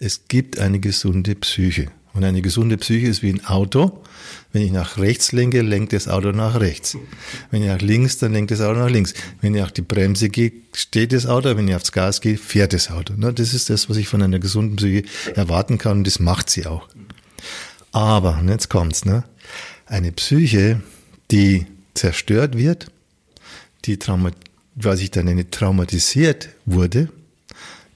Es gibt eine gesunde Psyche. Und eine gesunde Psyche ist wie ein Auto. Wenn ich nach rechts lenke, lenkt das Auto nach rechts. Wenn ich nach links, dann lenkt das Auto nach links. Wenn ich auf die Bremse gehe, steht das Auto. Wenn ich aufs Gas gehe, fährt das Auto. Das ist das, was ich von einer gesunden Psyche erwarten kann und das macht sie auch. Aber, jetzt kommt's, ne? Eine Psyche, die zerstört wird, die Trauma, was ich dann nenne, traumatisiert wurde,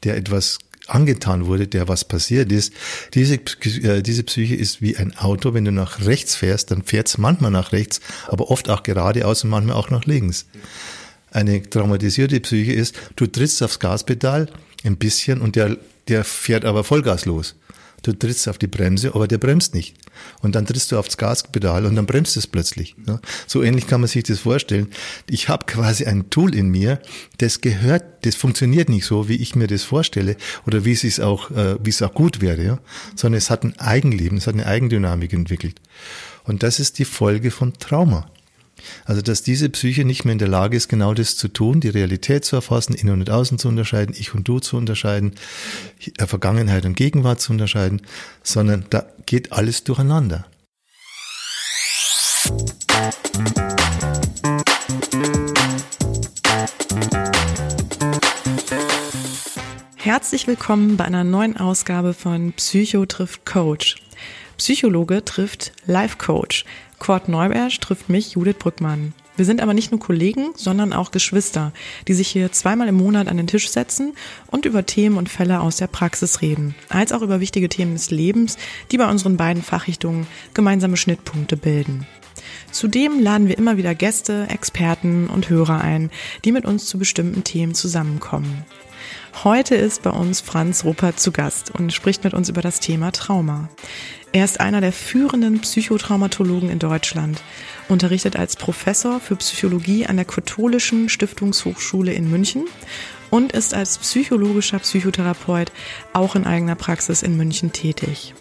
der etwas angetan wurde, der was passiert ist, diese, äh, diese Psyche ist wie ein Auto. Wenn du nach rechts fährst, dann fährt es manchmal nach rechts, aber oft auch geradeaus und manchmal auch nach links. Eine traumatisierte Psyche ist, du trittst aufs Gaspedal ein bisschen und der, der fährt aber Vollgas los. Du trittst auf die Bremse, aber der bremst nicht. Und dann trittst du aufs Gaspedal und dann bremst es plötzlich. So ähnlich kann man sich das vorstellen. Ich habe quasi ein Tool in mir, das gehört, das funktioniert nicht so, wie ich mir das vorstelle oder wie es auch, äh, wie es auch gut wäre, ja? sondern es hat ein Eigenleben, es hat eine Eigendynamik entwickelt. Und das ist die Folge von Trauma. Also, dass diese Psyche nicht mehr in der Lage ist, genau das zu tun, die Realität zu erfassen, innen und außen zu unterscheiden, ich und du zu unterscheiden, Vergangenheit und Gegenwart zu unterscheiden, sondern da geht alles durcheinander. Herzlich willkommen bei einer neuen Ausgabe von Psycho trifft Coach. Psychologe trifft Life Coach. Kurt Neubersch trifft mich, Judith Brückmann. Wir sind aber nicht nur Kollegen, sondern auch Geschwister, die sich hier zweimal im Monat an den Tisch setzen und über Themen und Fälle aus der Praxis reden, als auch über wichtige Themen des Lebens, die bei unseren beiden Fachrichtungen gemeinsame Schnittpunkte bilden. Zudem laden wir immer wieder Gäste, Experten und Hörer ein, die mit uns zu bestimmten Themen zusammenkommen. Heute ist bei uns Franz Ruppert zu Gast und spricht mit uns über das Thema Trauma. Er ist einer der führenden Psychotraumatologen in Deutschland, unterrichtet als Professor für Psychologie an der Katholischen Stiftungshochschule in München und ist als psychologischer Psychotherapeut auch in eigener Praxis in München tätig.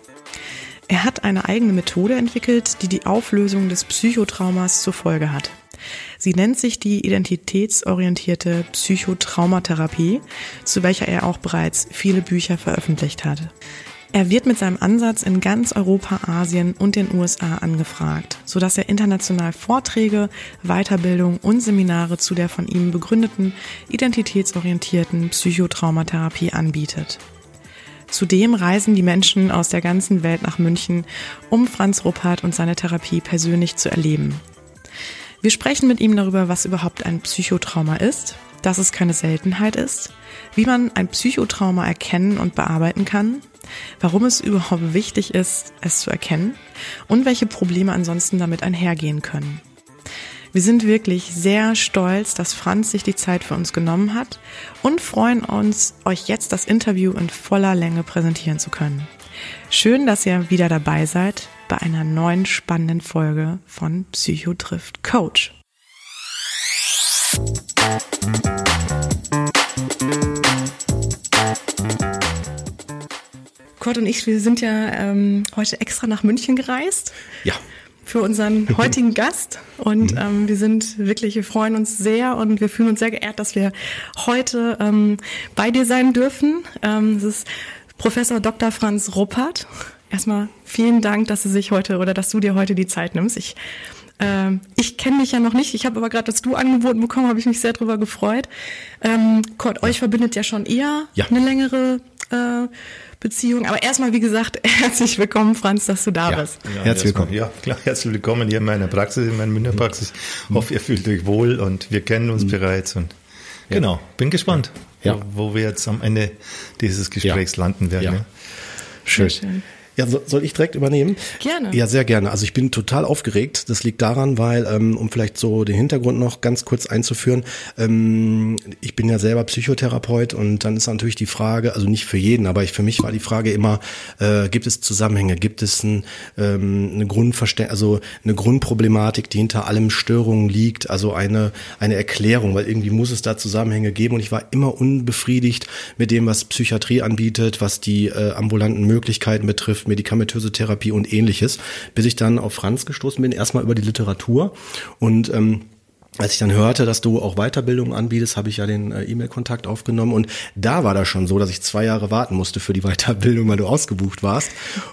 Er hat eine eigene Methode entwickelt, die die Auflösung des Psychotraumas zur Folge hat. Sie nennt sich die identitätsorientierte Psychotraumatherapie, zu welcher er auch bereits viele Bücher veröffentlicht hat. Er wird mit seinem Ansatz in ganz Europa, Asien und den USA angefragt, sodass er international Vorträge, Weiterbildung und Seminare zu der von ihm begründeten identitätsorientierten Psychotraumatherapie anbietet. Zudem reisen die Menschen aus der ganzen Welt nach München, um Franz Ruppert und seine Therapie persönlich zu erleben. Wir sprechen mit ihm darüber, was überhaupt ein Psychotrauma ist, dass es keine Seltenheit ist, wie man ein Psychotrauma erkennen und bearbeiten kann, warum es überhaupt wichtig ist, es zu erkennen und welche Probleme ansonsten damit einhergehen können. Wir sind wirklich sehr stolz, dass Franz sich die Zeit für uns genommen hat und freuen uns, euch jetzt das Interview in voller Länge präsentieren zu können. Schön, dass ihr wieder dabei seid bei einer neuen spannenden Folge von Psycho trifft Coach. Kurt und ich, wir sind ja ähm, heute extra nach München gereist. Ja. Für unseren heutigen Gast. Und mhm. ähm, wir sind wirklich, wir freuen uns sehr und wir fühlen uns sehr geehrt, dass wir heute ähm, bei dir sein dürfen. Ähm, es ist Professor Dr. Franz Ruppert. Erstmal vielen Dank, dass du sich heute oder dass du dir heute die Zeit nimmst. Ich ähm, ich kenne dich ja noch nicht. Ich habe aber gerade das Du angeboten bekommen, habe ich mich sehr darüber gefreut. Ähm, Kurt, euch verbindet ja schon eher ja. eine längere äh, Beziehung. Aber erstmal, wie gesagt, herzlich willkommen, Franz, dass du da ja, bist. Ja, herzlich willkommen. Ja, klar, herzlich willkommen hier in meiner Praxis, in meiner Münderpraxis. Mhm. Hoffe, ihr fühlt euch wohl und wir kennen uns mhm. bereits und ja. genau, bin gespannt, ja. wo, wo, wir jetzt am Ende dieses Gesprächs landen werden. Ja. Schön. schön. Ja, soll ich direkt übernehmen? Gerne. Ja, sehr gerne. Also ich bin total aufgeregt. Das liegt daran, weil, ähm, um vielleicht so den Hintergrund noch ganz kurz einzuführen, ähm, ich bin ja selber Psychotherapeut und dann ist natürlich die Frage, also nicht für jeden, aber ich, für mich war die Frage immer, äh, gibt es Zusammenhänge, gibt es ein, ähm, eine Grundverständ also eine Grundproblematik, die hinter allem Störungen liegt, also eine, eine Erklärung, weil irgendwie muss es da Zusammenhänge geben und ich war immer unbefriedigt mit dem, was Psychiatrie anbietet, was die äh, ambulanten Möglichkeiten betrifft, medikamentöse Therapie und ähnliches, bis ich dann auf Franz gestoßen bin, erstmal über die Literatur. Und ähm, als ich dann hörte, dass du auch Weiterbildung anbietest, habe ich ja den äh, E-Mail-Kontakt aufgenommen und da war das schon so, dass ich zwei Jahre warten musste für die Weiterbildung, weil du ausgebucht warst.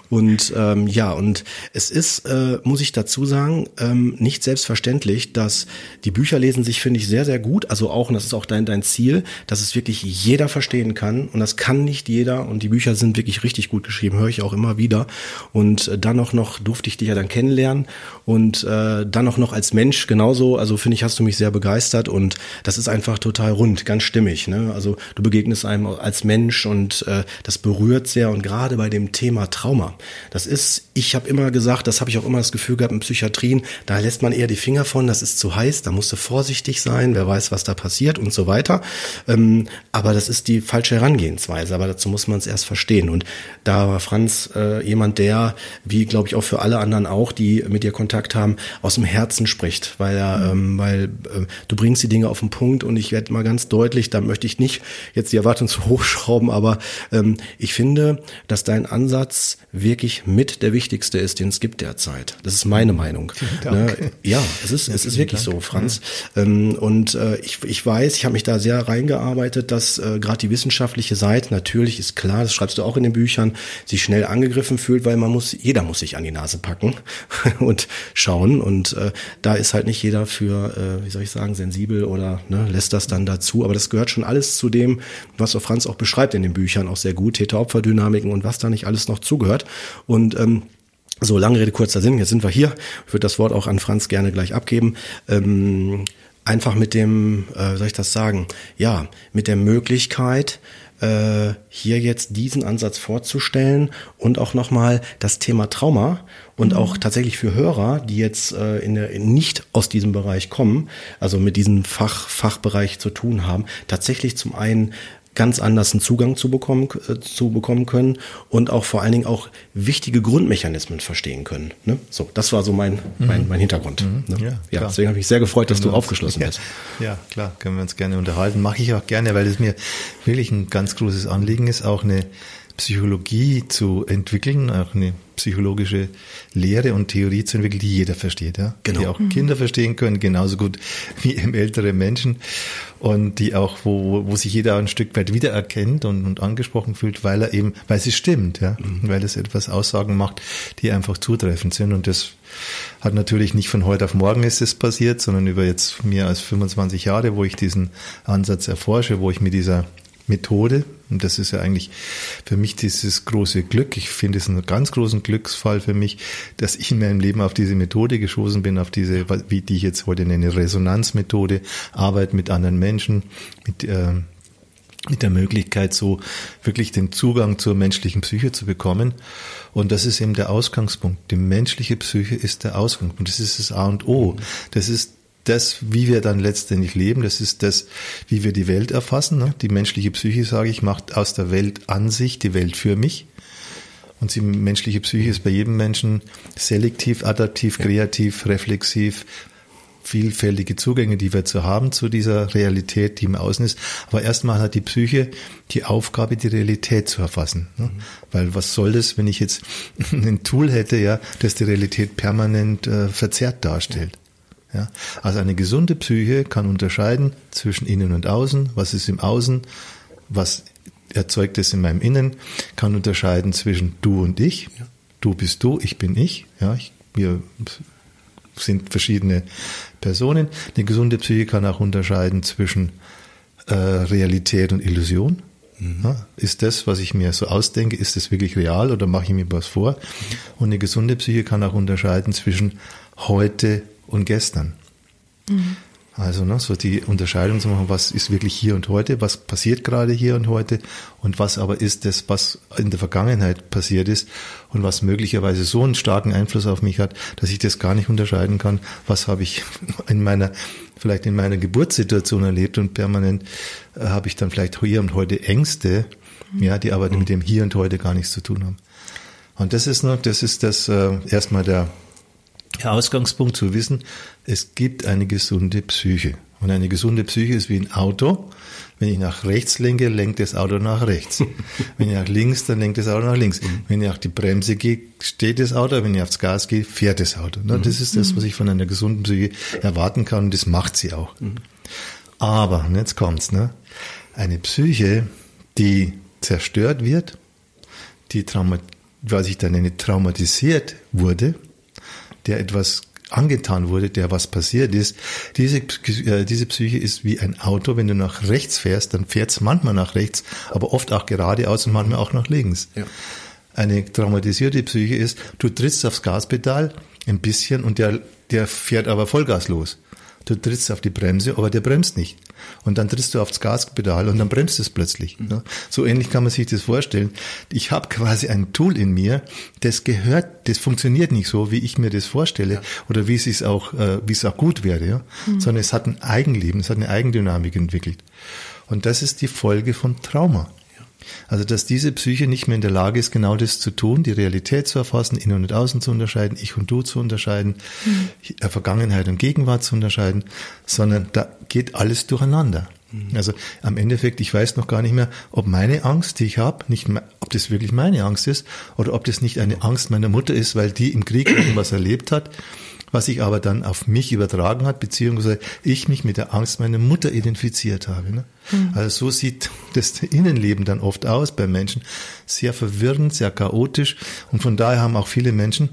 Und ähm, ja, und es ist, äh, muss ich dazu sagen, ähm, nicht selbstverständlich, dass die Bücher lesen sich, finde ich, sehr, sehr gut. Also auch, und das ist auch dein, dein Ziel, dass es wirklich jeder verstehen kann. Und das kann nicht jeder. Und die Bücher sind wirklich richtig gut geschrieben, höre ich auch immer wieder. Und äh, dann auch noch durfte ich dich ja dann kennenlernen. Und äh, dann auch noch als Mensch genauso, also finde ich, hast du mich sehr begeistert und das ist einfach total rund, ganz stimmig. Ne? Also du begegnest einem als Mensch und äh, das berührt sehr und gerade bei dem Thema Trauma. Das ist, ich habe immer gesagt, das habe ich auch immer das Gefühl gehabt in Psychiatrien, da lässt man eher die Finger von, das ist zu heiß, da musst du vorsichtig sein, wer weiß, was da passiert und so weiter. Ähm, aber das ist die falsche Herangehensweise, aber dazu muss man es erst verstehen. Und da war Franz äh, jemand, der, wie glaube ich auch für alle anderen auch, die mit dir Kontakt haben, aus dem Herzen spricht, weil er, ähm, weil äh, du bringst die Dinge auf den Punkt und ich werde mal ganz deutlich, da möchte ich nicht jetzt die Erwartung zu hochschrauben, aber ähm, ich finde, dass dein Ansatz wirklich mit der wichtigste ist, den es gibt derzeit. Das ist meine Meinung. Ne? Ja, es ist, es ist wirklich Dank. so, Franz. Ja. Ähm, und äh, ich, ich weiß, ich habe mich da sehr reingearbeitet, dass äh, gerade die wissenschaftliche Seite, natürlich ist klar, das schreibst du auch in den Büchern, sich schnell angegriffen fühlt, weil man muss, jeder muss sich an die Nase packen und schauen. Und äh, da ist halt nicht jeder für, äh, wie soll ich sagen, sensibel oder ne, lässt das dann dazu. Aber das gehört schon alles zu dem, was so Franz auch beschreibt in den Büchern, auch sehr gut, Täter-Opfer-Dynamiken und was da nicht alles noch zugehört. Und ähm, so, lange Rede, kurzer Sinn, jetzt sind wir hier. Ich würde das Wort auch an Franz gerne gleich abgeben. Ähm, einfach mit dem, äh, soll ich das sagen, ja, mit der Möglichkeit, äh, hier jetzt diesen Ansatz vorzustellen und auch nochmal das Thema Trauma und auch mhm. tatsächlich für Hörer, die jetzt äh, in der, nicht aus diesem Bereich kommen, also mit diesem Fach, Fachbereich zu tun haben, tatsächlich zum einen ganz anders einen Zugang zu bekommen, äh, zu bekommen können und auch vor allen Dingen auch wichtige Grundmechanismen verstehen können. Ne? So, das war so mein, mein, mein Hintergrund. Mhm. Ne? Ja, ja deswegen habe ich mich sehr gefreut, dass du aufgeschlossen ja, bist. Ja, klar, können wir uns gerne unterhalten. Mache ich auch gerne, weil es mir wirklich ein ganz großes Anliegen ist, auch eine Psychologie zu entwickeln, auch eine psychologische Lehre und Theorie zu entwickeln, die jeder versteht, ja. Genau. Die auch mhm. Kinder verstehen können, genauso gut wie ältere Menschen und die auch, wo, wo sich jeder ein Stück weit wiedererkennt und, und angesprochen fühlt, weil er eben, weil sie stimmt, ja, mhm. weil es etwas Aussagen macht, die einfach zutreffend sind und das hat natürlich nicht von heute auf morgen ist es passiert, sondern über jetzt mehr als 25 Jahre, wo ich diesen Ansatz erforsche, wo ich mit dieser Methode. Und das ist ja eigentlich für mich dieses große Glück. Ich finde es einen ganz großen Glücksfall für mich, dass ich in meinem Leben auf diese Methode geschossen bin, auf diese, wie die ich jetzt heute nenne, Resonanzmethode, Arbeit mit anderen Menschen, mit, äh, mit der Möglichkeit, so wirklich den Zugang zur menschlichen Psyche zu bekommen. Und das ist eben der Ausgangspunkt. Die menschliche Psyche ist der Ausgangspunkt. Das ist das A und O. Das ist das, wie wir dann letztendlich leben, das ist das, wie wir die Welt erfassen. Ne? Die menschliche Psyche, sage ich, macht aus der Welt an sich die Welt für mich. Und die menschliche Psyche ist bei jedem Menschen selektiv, adaptiv, kreativ, reflexiv, vielfältige Zugänge, die wir zu haben zu dieser Realität, die im Außen ist. Aber erstmal hat die Psyche die Aufgabe, die Realität zu erfassen. Ne? Mhm. Weil was soll das, wenn ich jetzt ein Tool hätte, ja, das die Realität permanent äh, verzerrt darstellt? Ja? Also eine gesunde Psyche kann unterscheiden zwischen innen und außen, was ist im Außen, was erzeugt es in meinem Innen, kann unterscheiden zwischen du und ich. Ja. Du bist du, ich bin ich. Ja, ich, wir sind verschiedene Personen. Eine gesunde Psyche kann auch unterscheiden zwischen äh, Realität und Illusion. Mhm. Ja, ist das, was ich mir so ausdenke, ist das wirklich real oder mache ich mir was vor? Und eine gesunde Psyche kann auch unterscheiden zwischen heute und gestern. Mhm. Also ne, so die Unterscheidung zu machen, was ist wirklich hier und heute, was passiert gerade hier und heute und was aber ist das, was in der Vergangenheit passiert ist und was möglicherweise so einen starken Einfluss auf mich hat, dass ich das gar nicht unterscheiden kann, was habe ich in meiner, vielleicht in meiner Geburtssituation erlebt und permanent äh, habe ich dann vielleicht hier und heute Ängste, mhm. ja, die aber mit dem hier und heute gar nichts zu tun haben. Und das ist nur, das ist das äh, erstmal der Ausgangspunkt zu wissen, es gibt eine gesunde Psyche. Und eine gesunde Psyche ist wie ein Auto. Wenn ich nach rechts lenke, lenkt das Auto nach rechts. wenn ich nach links, dann lenkt das Auto nach links. Mhm. Wenn ich auf die Bremse gehe, steht das Auto. Wenn ich aufs Gas gehe, fährt das Auto. Mhm. Das ist das, was ich von einer gesunden Psyche erwarten kann. Und das macht sie auch. Mhm. Aber, jetzt kommt's, ne? Eine Psyche, die zerstört wird, die Trauma, was ich dann nenne, traumatisiert wurde, der etwas angetan wurde, der was passiert ist. Diese, äh, diese Psyche ist wie ein Auto. Wenn du nach rechts fährst, dann fährt es manchmal nach rechts, aber oft auch geradeaus und manchmal auch nach links. Ja. Eine traumatisierte Psyche ist, du trittst aufs Gaspedal ein bisschen und der, der fährt aber Vollgas los. Du trittst auf die Bremse, aber der bremst nicht. Und dann trittst du aufs Gaspedal und dann bremst es plötzlich. Mhm. So ähnlich kann man sich das vorstellen. Ich habe quasi ein Tool in mir, das gehört, das funktioniert nicht so, wie ich mir das vorstelle ja. oder wie es auch, äh, wie es auch gut wäre, ja? Mhm. sondern es hat ein Eigenleben, es hat eine Eigendynamik entwickelt. Und das ist die Folge von Trauma. Also, dass diese Psyche nicht mehr in der Lage ist, genau das zu tun, die Realität zu erfassen, Innen und Außen zu unterscheiden, Ich und Du zu unterscheiden, mhm. Vergangenheit und Gegenwart zu unterscheiden, sondern da geht alles durcheinander. Mhm. Also am Endeffekt, ich weiß noch gar nicht mehr, ob meine Angst, die ich habe, nicht, ob das wirklich meine Angst ist oder ob das nicht eine Angst meiner Mutter ist, weil die im Krieg irgendwas erlebt hat was sich aber dann auf mich übertragen hat, beziehungsweise ich mich mit der Angst meiner Mutter identifiziert habe. Ne? Mhm. Also so sieht das Innenleben dann oft aus bei Menschen. Sehr verwirrend, sehr chaotisch und von daher haben auch viele Menschen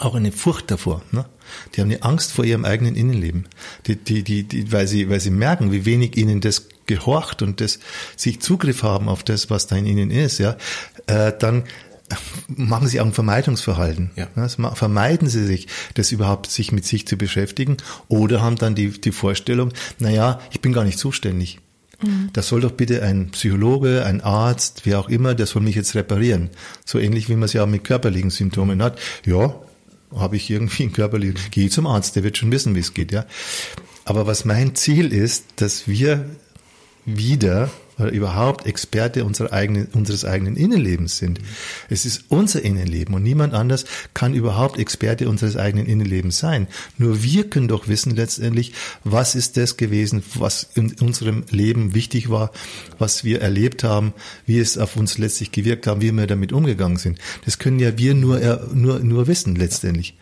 auch eine Furcht davor. Ne? Die haben eine Angst vor ihrem eigenen Innenleben, die, die, die, die, weil, sie, weil sie merken, wie wenig ihnen das gehorcht und das sich Zugriff haben auf das, was da in ihnen ist, ja, äh, dann machen Sie auch ein Vermeidungsverhalten. Ja. vermeiden Sie sich, das überhaupt sich mit sich zu beschäftigen oder haben dann die, die Vorstellung, na ja, ich bin gar nicht zuständig. Mhm. Das soll doch bitte ein Psychologe, ein Arzt, wer auch immer, der soll mich jetzt reparieren. So ähnlich wie man es ja auch mit körperlichen Symptomen hat. Ja, habe ich irgendwie ein körperliches, gehe zum Arzt, der wird schon wissen, wie es geht, ja. Aber was mein Ziel ist, dass wir wieder oder überhaupt Experte unserer eigenen, unseres eigenen Innenlebens sind. Es ist unser Innenleben und niemand anders kann überhaupt Experte unseres eigenen Innenlebens sein. Nur wir können doch wissen letztendlich, was ist das gewesen, was in unserem Leben wichtig war, was wir erlebt haben, wie es auf uns letztlich gewirkt haben, wie wir damit umgegangen sind. Das können ja wir nur, nur, nur wissen letztendlich.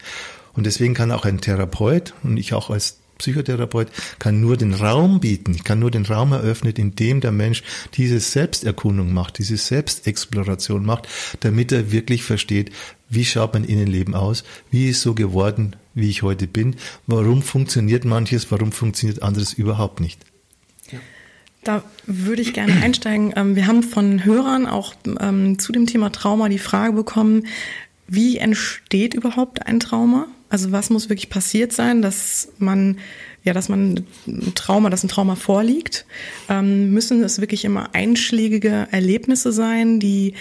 Und deswegen kann auch ein Therapeut und ich auch als Psychotherapeut kann nur den Raum bieten, kann nur den Raum eröffnen, in dem der Mensch diese Selbsterkundung macht, diese Selbstexploration macht, damit er wirklich versteht, wie schaut mein Innenleben aus, wie ist so geworden, wie ich heute bin, warum funktioniert manches, warum funktioniert anderes überhaupt nicht. Da würde ich gerne einsteigen. Ähm, wir haben von Hörern auch ähm, zu dem Thema Trauma die Frage bekommen, wie entsteht überhaupt ein Trauma? Also was muss wirklich passiert sein, dass man ja, dass man ein Trauma, dass ein Trauma vorliegt? Ähm, müssen es wirklich immer einschlägige Erlebnisse sein, die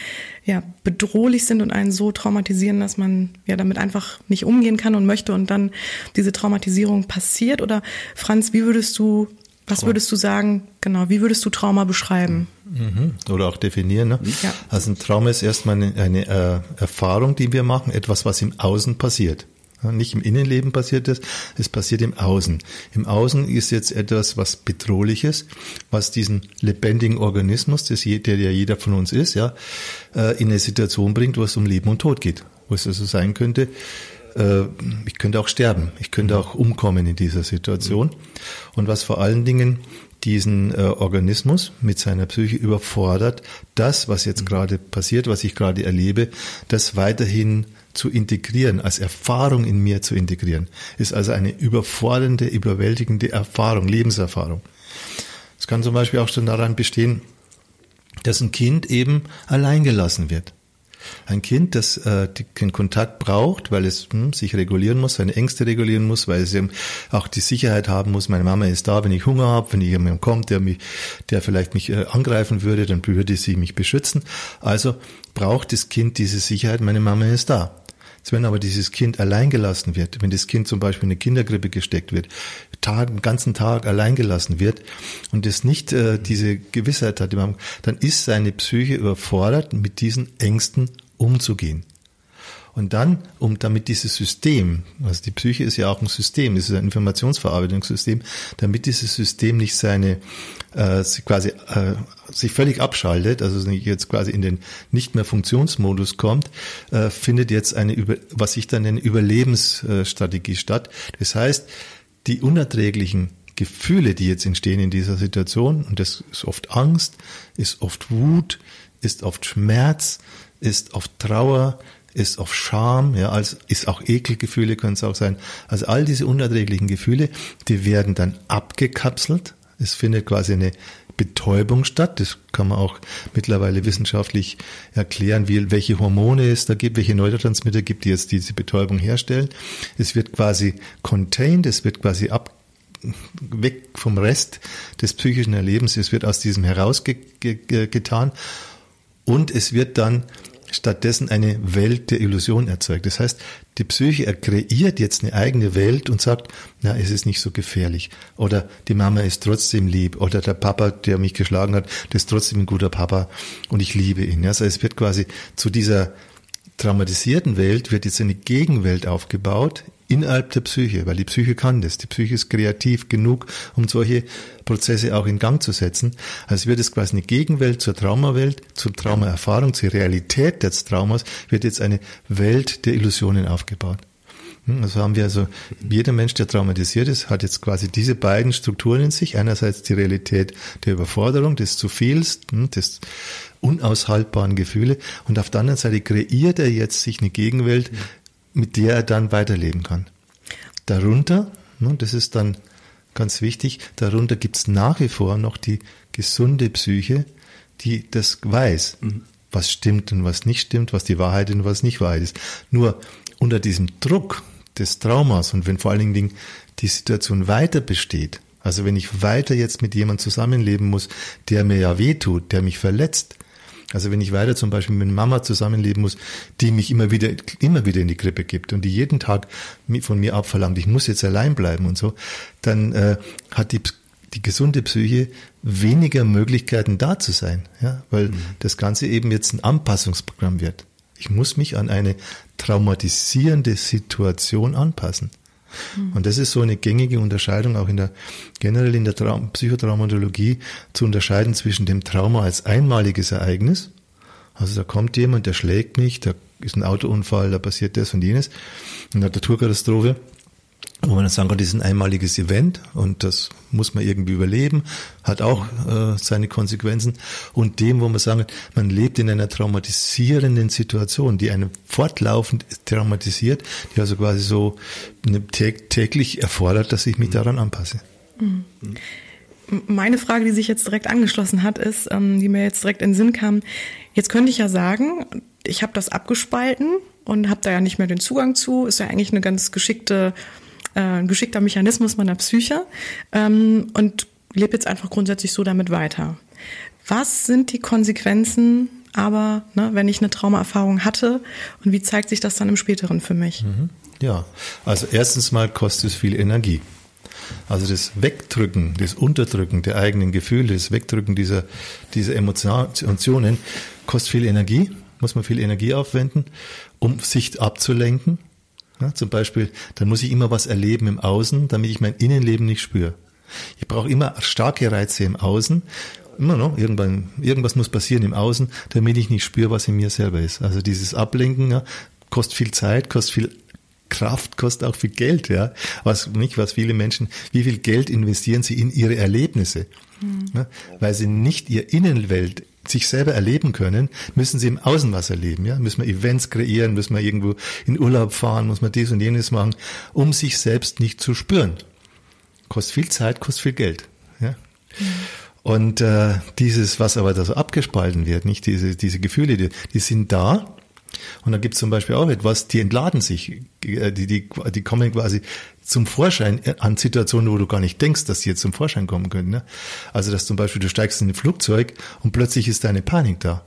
ja bedrohlich sind und einen so traumatisieren, dass man ja damit einfach nicht umgehen kann und möchte und dann diese Traumatisierung passiert? Oder Franz, wie würdest du was würdest du sagen, genau, wie würdest du Trauma beschreiben? Mhm. Oder auch definieren. Ne? Ja. Also ein Trauma ist erstmal eine, eine äh, Erfahrung, die wir machen, etwas, was im Außen passiert. Nicht im Innenleben passiert es, es passiert im Außen. Im Außen ist jetzt etwas, was bedrohliches, was diesen lebendigen Organismus, das, der ja jeder von uns ist, ja, äh, in eine Situation bringt, wo es um Leben und Tod geht. Wo es also sein könnte, äh, ich könnte auch sterben, ich könnte auch umkommen in dieser Situation. Und was vor allen Dingen diesen äh, Organismus mit seiner Psyche überfordert, das, was jetzt gerade passiert, was ich gerade erlebe, das weiterhin zu integrieren, als Erfahrung in mir zu integrieren, ist also eine überfordernde, überwältigende Erfahrung, Lebenserfahrung. Es kann zum Beispiel auch schon daran bestehen, dass ein Kind eben alleingelassen wird. Ein Kind, das äh, den Kontakt braucht, weil es hm, sich regulieren muss, seine Ängste regulieren muss, weil es eben auch die Sicherheit haben muss, meine Mama ist da, wenn ich Hunger habe, wenn jemand kommt, der mich, der vielleicht mich äh, angreifen würde, dann würde sie mich beschützen. Also braucht das Kind diese Sicherheit, meine Mama ist da. Wenn aber dieses Kind allein gelassen wird, wenn das Kind zum Beispiel in eine Kindergrippe gesteckt wird, Tag, den ganzen Tag allein gelassen wird und es nicht äh, diese Gewissheit hat, dann ist seine Psyche überfordert, mit diesen Ängsten umzugehen. Und dann, um damit dieses System, also die Psyche ist ja auch ein System, ist ein Informationsverarbeitungssystem, damit dieses System nicht seine äh, quasi äh, sich völlig abschaltet, also jetzt quasi in den nicht mehr Funktionsmodus kommt, äh, findet jetzt eine über, was ich dann nenne Überlebensstrategie statt. Das heißt, die unerträglichen Gefühle, die jetzt entstehen in dieser Situation, und das ist oft Angst, ist oft Wut, ist oft Schmerz, ist oft Trauer, ist oft Scham, ja, als ist auch Ekelgefühle können es auch sein. Also all diese unerträglichen Gefühle, die werden dann abgekapselt. Es findet quasi eine Betäubung statt. Das kann man auch mittlerweile wissenschaftlich erklären, wie, welche Hormone es da gibt, welche Neurotransmitter gibt, die jetzt diese Betäubung herstellen. Es wird quasi contained, es wird quasi ab, weg vom Rest des psychischen Erlebens, es wird aus diesem herausgetan und es wird dann stattdessen eine Welt der Illusion erzeugt. Das heißt, die Psyche kreiert jetzt eine eigene Welt und sagt, na, es ist nicht so gefährlich. Oder die Mama ist trotzdem lieb. Oder der Papa, der mich geschlagen hat, der ist trotzdem ein guter Papa und ich liebe ihn. Also es wird quasi zu dieser traumatisierten Welt wird jetzt eine Gegenwelt aufgebaut, innerhalb der Psyche, weil die Psyche kann das. Die Psyche ist kreativ genug, um solche Prozesse auch in Gang zu setzen. Also wird es quasi eine Gegenwelt zur Traumawelt, zur Traumaerfahrung, zur Realität des Traumas, wird jetzt eine Welt der Illusionen aufgebaut. Hm, also haben wir also, jeder Mensch, der traumatisiert ist, hat jetzt quasi diese beiden Strukturen in sich. Einerseits die Realität der Überforderung, des zu vielst, hm, des unaushaltbaren Gefühle und auf der anderen Seite kreiert er jetzt sich eine Gegenwelt, mit der er dann weiterleben kann. Darunter, ne, das ist dann ganz wichtig, darunter gibt es nach wie vor noch die gesunde Psyche, die das weiß, mhm. was stimmt und was nicht stimmt, was die Wahrheit und was nicht Wahrheit ist. Nur unter diesem Druck des Traumas und wenn vor allen Dingen die Situation weiter besteht, also wenn ich weiter jetzt mit jemandem zusammenleben muss, der mir ja wehtut, der mich verletzt, also wenn ich weiter zum Beispiel mit Mama zusammenleben muss, die mich immer wieder, immer wieder in die Krippe gibt und die jeden Tag von mir abverlangt, ich muss jetzt allein bleiben und so, dann äh, hat die, die gesunde Psyche weniger Möglichkeiten da zu sein, ja, weil mhm. das Ganze eben jetzt ein Anpassungsprogramm wird. Ich muss mich an eine traumatisierende Situation anpassen. Mhm. Und das ist so eine gängige Unterscheidung auch in der, generell in der Traum, Psychotraumatologie zu unterscheiden zwischen dem Trauma als einmaliges Ereignis. Also da kommt jemand, der schlägt mich, da ist ein Autounfall, da passiert das und jenes, eine Naturkatastrophe wo man dann sagen kann, das ist ein einmaliges Event und das muss man irgendwie überleben, hat auch äh, seine Konsequenzen. Und dem, wo man sagen, man lebt in einer traumatisierenden Situation, die einen fortlaufend traumatisiert, die also quasi so täglich erfordert, dass ich mich mhm. daran anpasse. Mhm. Meine Frage, die sich jetzt direkt angeschlossen hat, ist, ähm, die mir jetzt direkt in den Sinn kam, jetzt könnte ich ja sagen, ich habe das abgespalten und habe da ja nicht mehr den Zugang zu, ist ja eigentlich eine ganz geschickte äh, ein geschickter Mechanismus meiner Psyche ähm, und lebe jetzt einfach grundsätzlich so damit weiter. Was sind die Konsequenzen aber, ne, wenn ich eine Traumaerfahrung hatte und wie zeigt sich das dann im späteren für mich? Mhm. Ja, also erstens mal kostet es viel Energie. Also das Wegdrücken, das Unterdrücken der eigenen Gefühle, das Wegdrücken dieser, dieser Emotionen kostet viel Energie, muss man viel Energie aufwenden, um sich abzulenken, ja, zum Beispiel, dann muss ich immer was erleben im Außen, damit ich mein Innenleben nicht spüre. Ich brauche immer starke Reize im Außen. Immer noch, irgendwann, irgendwas muss passieren im Außen, damit ich nicht spüre, was in mir selber ist. Also dieses Ablenken ja, kostet viel Zeit, kostet viel Kraft, kostet auch viel Geld, ja. Was nicht, was viele Menschen, wie viel Geld investieren sie in ihre Erlebnisse? Mhm. Ja, weil sie nicht ihr Innenwelt sich selber erleben können, müssen sie im Außen was erleben. Ja? Müssen wir Events kreieren, müssen wir irgendwo in Urlaub fahren, muss man dies und jenes machen, um sich selbst nicht zu spüren. Kostet viel Zeit, kostet viel Geld. Ja? Und äh, dieses, was aber da so abgespalten wird, nicht diese, diese Gefühle, die, die sind da, und da gibt es zum Beispiel auch etwas, die entladen sich, äh, die, die, die kommen quasi zum Vorschein an Situationen, wo du gar nicht denkst, dass sie jetzt zum Vorschein kommen können. Ne? Also, dass zum Beispiel du steigst in ein Flugzeug und plötzlich ist deine Panik da.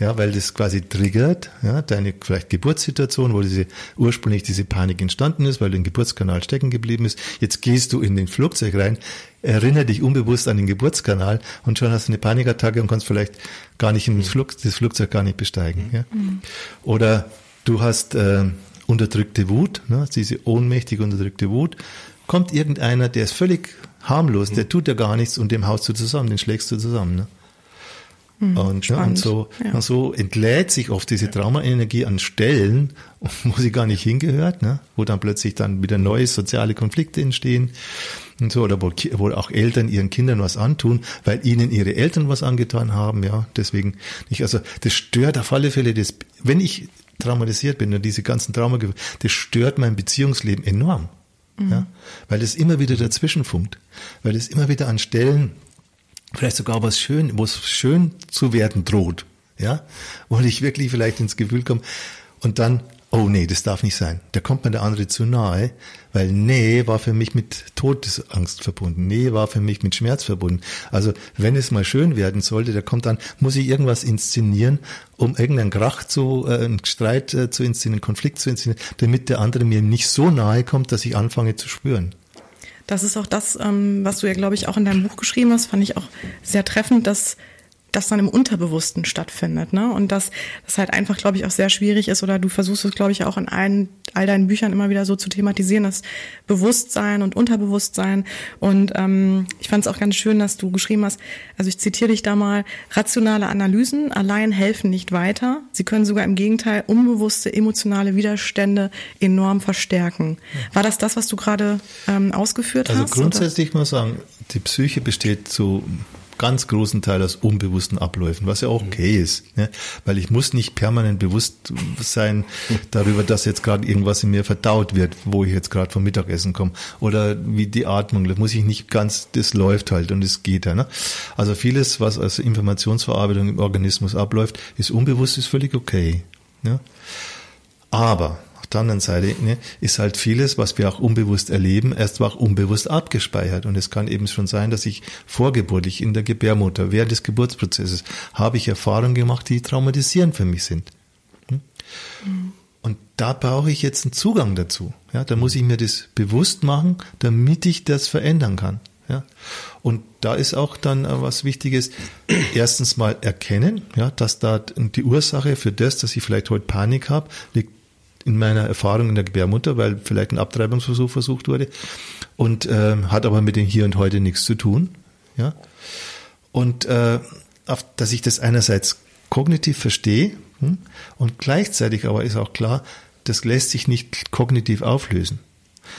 Ja, weil das quasi triggert, ja, deine vielleicht Geburtssituation, wo diese ursprünglich diese Panik entstanden ist, weil du im Geburtskanal stecken geblieben ist. Jetzt gehst du in den Flugzeug rein, erinnere dich unbewusst an den Geburtskanal und schon hast du eine Panikattacke und kannst vielleicht gar nicht in das, Flug, das Flugzeug gar nicht besteigen. Ja? Mhm. Oder du hast äh, unterdrückte Wut, ne, diese ohnmächtig unterdrückte Wut, kommt irgendeiner, der ist völlig harmlos, der tut ja gar nichts und dem haust du zusammen, den schlägst du zusammen. Ne? Hm, Und, ne, und, so, ja. und so entlädt sich oft diese Traumaenergie an Stellen, wo sie gar nicht hingehört, ne? wo dann plötzlich dann wieder neue soziale Konflikte entstehen und so, oder wo, wo auch Eltern ihren Kindern was antun, weil ihnen ihre Eltern was angetan haben, ja, deswegen nicht, also das stört auf alle Fälle, das, wenn ich traumatisiert bin und diese ganzen Trauma, das stört mein Beziehungsleben enorm, ja, weil es immer wieder dazwischen funkt, weil es immer wieder an Stellen vielleicht sogar was schön, wo es schön zu werden droht, ja, wo ich wirklich vielleicht ins Gefühl komme und dann, oh nee, das darf nicht sein. Da kommt mir der andere zu nahe, weil Nähe war für mich mit Todesangst verbunden. Nähe war für mich mit Schmerz verbunden. Also wenn es mal schön werden sollte, da kommt dann, muss ich irgendwas inszenieren, um irgendeinen Krach zu, äh, einen Streit äh, zu inszenieren, einen Konflikt zu inszenieren, damit der andere mir nicht so nahe kommt, dass ich anfange zu spüren. Das ist auch das, ähm, was du ja, glaube ich, auch in deinem Buch geschrieben hast, fand ich auch sehr treffend, dass das dann im Unterbewussten stattfindet, ne? Und dass das halt einfach, glaube ich, auch sehr schwierig ist, oder du versuchst es, glaube ich, auch in allen, all deinen Büchern immer wieder so zu thematisieren, das Bewusstsein und Unterbewusstsein. Und ähm, ich fand es auch ganz schön, dass du geschrieben hast, also ich zitiere dich da mal, rationale Analysen allein helfen nicht weiter. Sie können sogar im Gegenteil unbewusste emotionale Widerstände enorm verstärken. War das das, was du gerade ähm, ausgeführt Also hast? grundsätzlich muss man sagen, die Psyche besteht zu ganz großen Teil aus unbewussten Abläufen, was ja auch okay ist, ne? weil ich muss nicht permanent bewusst sein darüber, dass jetzt gerade irgendwas in mir verdaut wird, wo ich jetzt gerade vom Mittagessen komme oder wie die Atmung, das muss ich nicht ganz, das läuft halt und es geht ja. Ne? Also vieles, was als Informationsverarbeitung im Organismus abläuft, ist unbewusst, ist völlig okay. Ne? Aber der anderen Seite ne, ist halt vieles, was wir auch unbewusst erleben, erst auch unbewusst abgespeichert. Und es kann eben schon sein, dass ich vorgeburtlich in der Gebärmutter, während des Geburtsprozesses, habe ich Erfahrungen gemacht, die traumatisierend für mich sind. Hm? Und da brauche ich jetzt einen Zugang dazu. Ja, da muss ich mir das bewusst machen, damit ich das verändern kann. Ja, und da ist auch dann was Wichtiges. Erstens mal erkennen, ja, dass da die Ursache für das, dass ich vielleicht heute Panik habe, liegt in meiner Erfahrung in der Gebärmutter, weil vielleicht ein Abtreibungsversuch versucht wurde und äh, hat aber mit dem Hier und Heute nichts zu tun. Ja, und äh, auf, dass ich das einerseits kognitiv verstehe hm, und gleichzeitig aber ist auch klar, das lässt sich nicht kognitiv auflösen.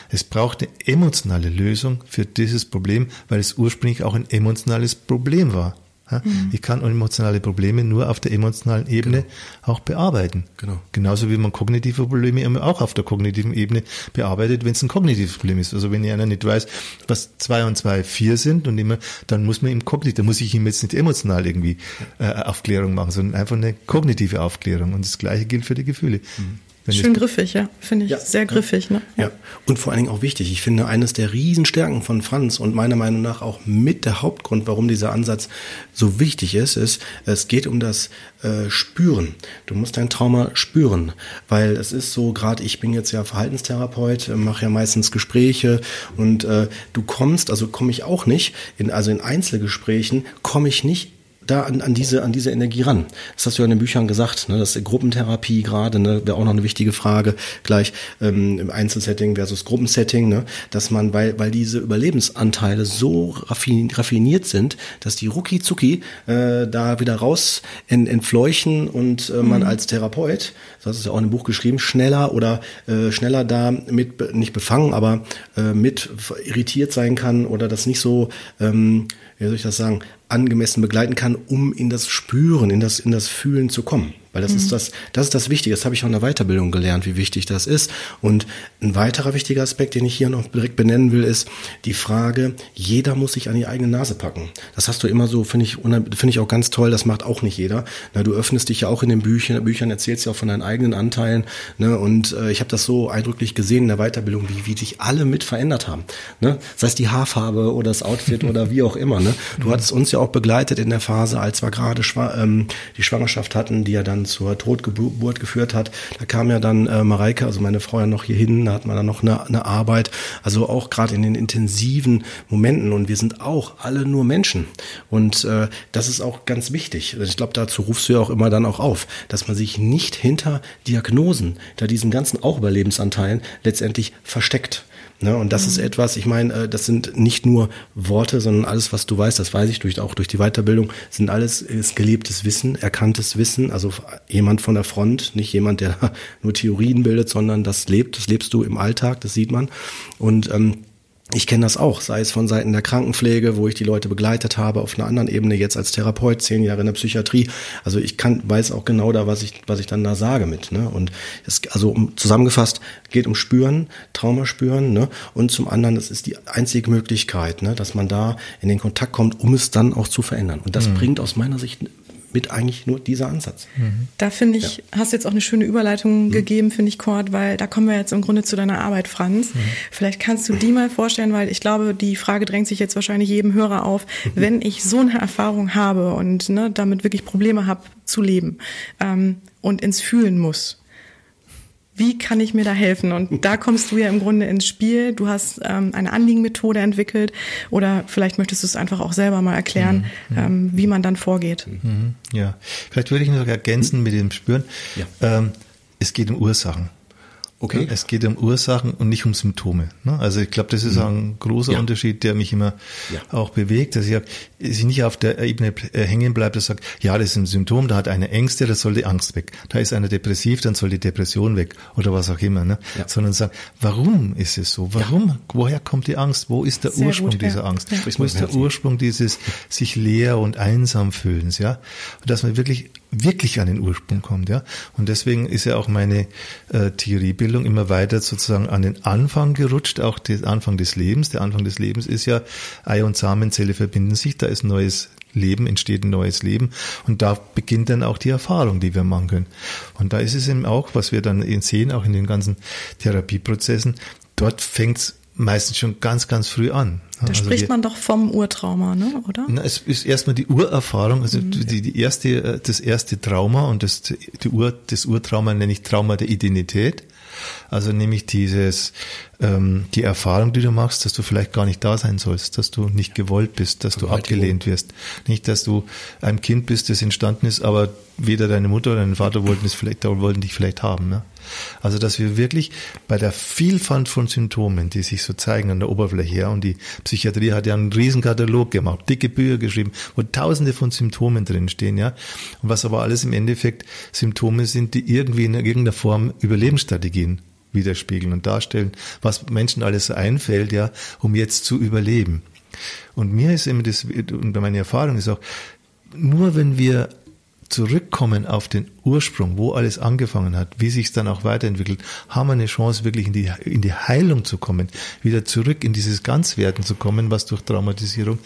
Es braucht eine emotionale Lösung für dieses Problem, weil es ursprünglich auch ein emotionales Problem war. Ja, Ich kann emotionale Probleme nur auf der emotionalen Ebene auch bearbeiten. Genau. Genauso wie man kognitive Probleme immer auch auf der kognitiven Ebene bearbeitet, wenn es ein kognitives Problem ist. Also wenn einer nicht weiß, was zwei und zwei vier sind und immer, dann muss man ihm kognitiv, da muss ich ihm jetzt nicht emotional irgendwie äh, Aufklärung machen, sondern einfach eine kognitive Aufklärung. Und das Gleiche gilt für die Gefühle. Wenn Schön griffig, ja. Finde ich Ja. sehr griffig, ne? Ja, und vor allen Dingen auch wichtig. Ich finde, eines der Riesenstärken von Franz und meiner Meinung nach auch mit der Hauptgrund, warum dieser Ansatz so wichtig ist, ist, es geht um das äh, Spüren. Du musst dein Trauma spüren, weil es ist so, gerade ich bin jetzt ja Verhaltenstherapeut, mache ja meistens Gespräche und äh, du kommst, also komme ich auch nicht, in, also in Einzelgesprächen komme ich nicht da an, an diese an diese Energie ran. Das hast du ja in den Büchern gesagt, ne? Das ist Gruppentherapie gerade, ne? wäre auch noch eine wichtige Frage gleich ähm, im Einzelsetting versus Gruppensetting, ne? Dass man, weil weil diese Überlebensanteile so raffin, raffiniert sind, dass die rucki zucki äh, da wieder raus en, entfleuchen und äh, man als Therapeut, das ist ja auch in dem Buch geschrieben, schneller oder äh, schneller da mit nicht befangen, aber äh, mit irritiert sein kann oder das nicht so ähm, wie soll ich das sagen, angemessen begleiten kann, um in das Spüren, in das, in das Fühlen zu kommen. Weil das ist das, das ist das Wichtige. Das habe ich auch in der Weiterbildung gelernt, wie wichtig das ist. Und ein weiterer wichtiger Aspekt, den ich hier noch direkt benennen will, ist die Frage, jeder muss sich an die eigene Nase packen. Das hast du immer so, finde ich, finde ich auch ganz toll. Das macht auch nicht jeder. Na, du öffnest dich ja auch in den Büchern, Büchern erzählst ja auch von deinen eigenen Anteilen. Ne? Und äh, ich habe das so eindrücklich gesehen in der Weiterbildung, wie, wie sich alle mit verändert haben. Ne? Sei es die Haarfarbe oder das Outfit oder wie auch immer. Ne? Du hattest uns ja auch begleitet in der Phase, als wir gerade schwa ähm, die Schwangerschaft hatten, die ja dann dann zur Totgeburt geführt hat. Da kam ja dann äh, Mareike, also meine Frau ja noch hier hin, da hat man dann noch eine, eine Arbeit. Also auch gerade in den intensiven Momenten und wir sind auch alle nur Menschen. Und äh, das ist auch ganz wichtig. Ich glaube, dazu rufst du ja auch immer dann auch auf, dass man sich nicht hinter Diagnosen, da diesen ganzen auch Überlebensanteilen letztendlich versteckt. Ne, und das mhm. ist etwas, ich meine, äh, das sind nicht nur Worte, sondern alles, was du weißt, das weiß ich durch, auch durch die Weiterbildung, sind alles ist gelebtes Wissen, erkanntes Wissen. Also jemand von der Front, nicht jemand, der nur Theorien bildet, sondern das lebt, das lebst du im Alltag, das sieht man. Und ähm, ich kenne das auch, sei es von Seiten der Krankenpflege, wo ich die Leute begleitet habe, auf einer anderen Ebene, jetzt als Therapeut, zehn Jahre in der Psychiatrie. Also ich kann, weiß auch genau da, was ich, was ich dann da sage mit. Ne? Und es, also um, zusammengefasst, geht um Spüren, Trauma spüren, ne? Und zum anderen, das ist die einzige Möglichkeit, ne? dass man da in den Kontakt kommt, um es dann auch zu verändern. Und das mhm. bringt aus meiner Sicht mit eigentlich nur dieser Ansatz. Mhm. Da finde ich, ja. hast jetzt auch eine schöne Überleitung mhm. gegeben, finde ich, Cord, weil da kommen wir jetzt im Grunde zu deiner Arbeit, Franz. Mhm. Vielleicht kannst du die mal vorstellen, weil ich glaube, die Frage drängt sich jetzt wahrscheinlich jedem Hörer auf, mhm. wenn ich so eine Erfahrung habe und ne, damit wirklich Probleme habe zu leben ähm, und ins Fühlen muss wie kann ich mir da helfen? Und da kommst du ja im Grunde ins Spiel. Du hast ähm, eine Anliegenmethode entwickelt oder vielleicht möchtest du es einfach auch selber mal erklären, mhm. ähm, wie man dann vorgeht. Mhm. Ja, vielleicht würde ich noch ergänzen mit dem Spüren. Ja. Ähm, es geht um Ursachen. Okay. Es geht um Ursachen und nicht um Symptome. Ne? Also ich glaube, das ist mhm. ein großer ja. Unterschied, der mich immer ja. auch bewegt, dass ich, ich nicht auf der Ebene äh, hängen bleibe, dass ich sage, ja, das ist ein Symptom, da hat eine Ängste, da soll die Angst weg. Da ist einer depressiv, dann soll die Depression weg oder was auch immer. Ne? Ja. Sondern sagen, warum ist es so? Warum? Woher kommt die Angst? Wo ist der Sehr Ursprung gut, dieser Angst? Wo ist der Ursprung dieses sich leer und einsam fühlens? Ja, und dass man wirklich wirklich an den Ursprung kommt, ja. Und deswegen ist ja auch meine äh, Theoriebildung immer weiter sozusagen an den Anfang gerutscht, auch den Anfang des Lebens. Der Anfang des Lebens ist ja Ei und Samenzelle verbinden sich, da ist neues Leben, entsteht ein neues Leben und da beginnt dann auch die Erfahrung, die wir machen können. Und da ist es eben auch, was wir dann sehen, auch in den ganzen Therapieprozessen, dort fängt's meistens schon ganz, ganz früh an. Da also spricht wir, man doch vom Urtrauma, ne? oder? Na, es ist erstmal die Urerfahrung, also mhm. die, die erste, äh, das erste Trauma und das, die Ur, das Urtrauma nenne ich Trauma der Identität. Also nämlich dieses, ähm, die Erfahrung, die du machst, dass du vielleicht gar nicht da sein sollst, dass du nicht gewollt bist, dass du abgelehnt wirst. Nicht, dass du ein Kind bist, das entstanden ist, aber weder deine Mutter oder dein Vater wollten es vielleicht, wollten dich vielleicht haben. Ne? Also, dass wir wirklich bei der Vielfalt von Symptomen, die sich so zeigen an der Oberfläche her, und die Psychiatrie hat ja einen riesen Katalog gemacht, dicke Bücher geschrieben, wo tausende von Symptomen drinstehen, ja. Und was aber alles im Endeffekt Symptome sind, die irgendwie in irgendeiner Form Überlebensstrategien widerspiegeln und darstellen, was Menschen alles einfällt, ja, um jetzt zu überleben. Und mir ist immer das, und meine Erfahrung ist auch, nur wenn wir zurückkommen auf den Ursprung, wo alles angefangen hat, wie sich es dann auch weiterentwickelt, haben wir eine Chance, wirklich in die, in die Heilung zu kommen, wieder zurück in dieses Ganzwerden zu kommen, was durch Traumatisierung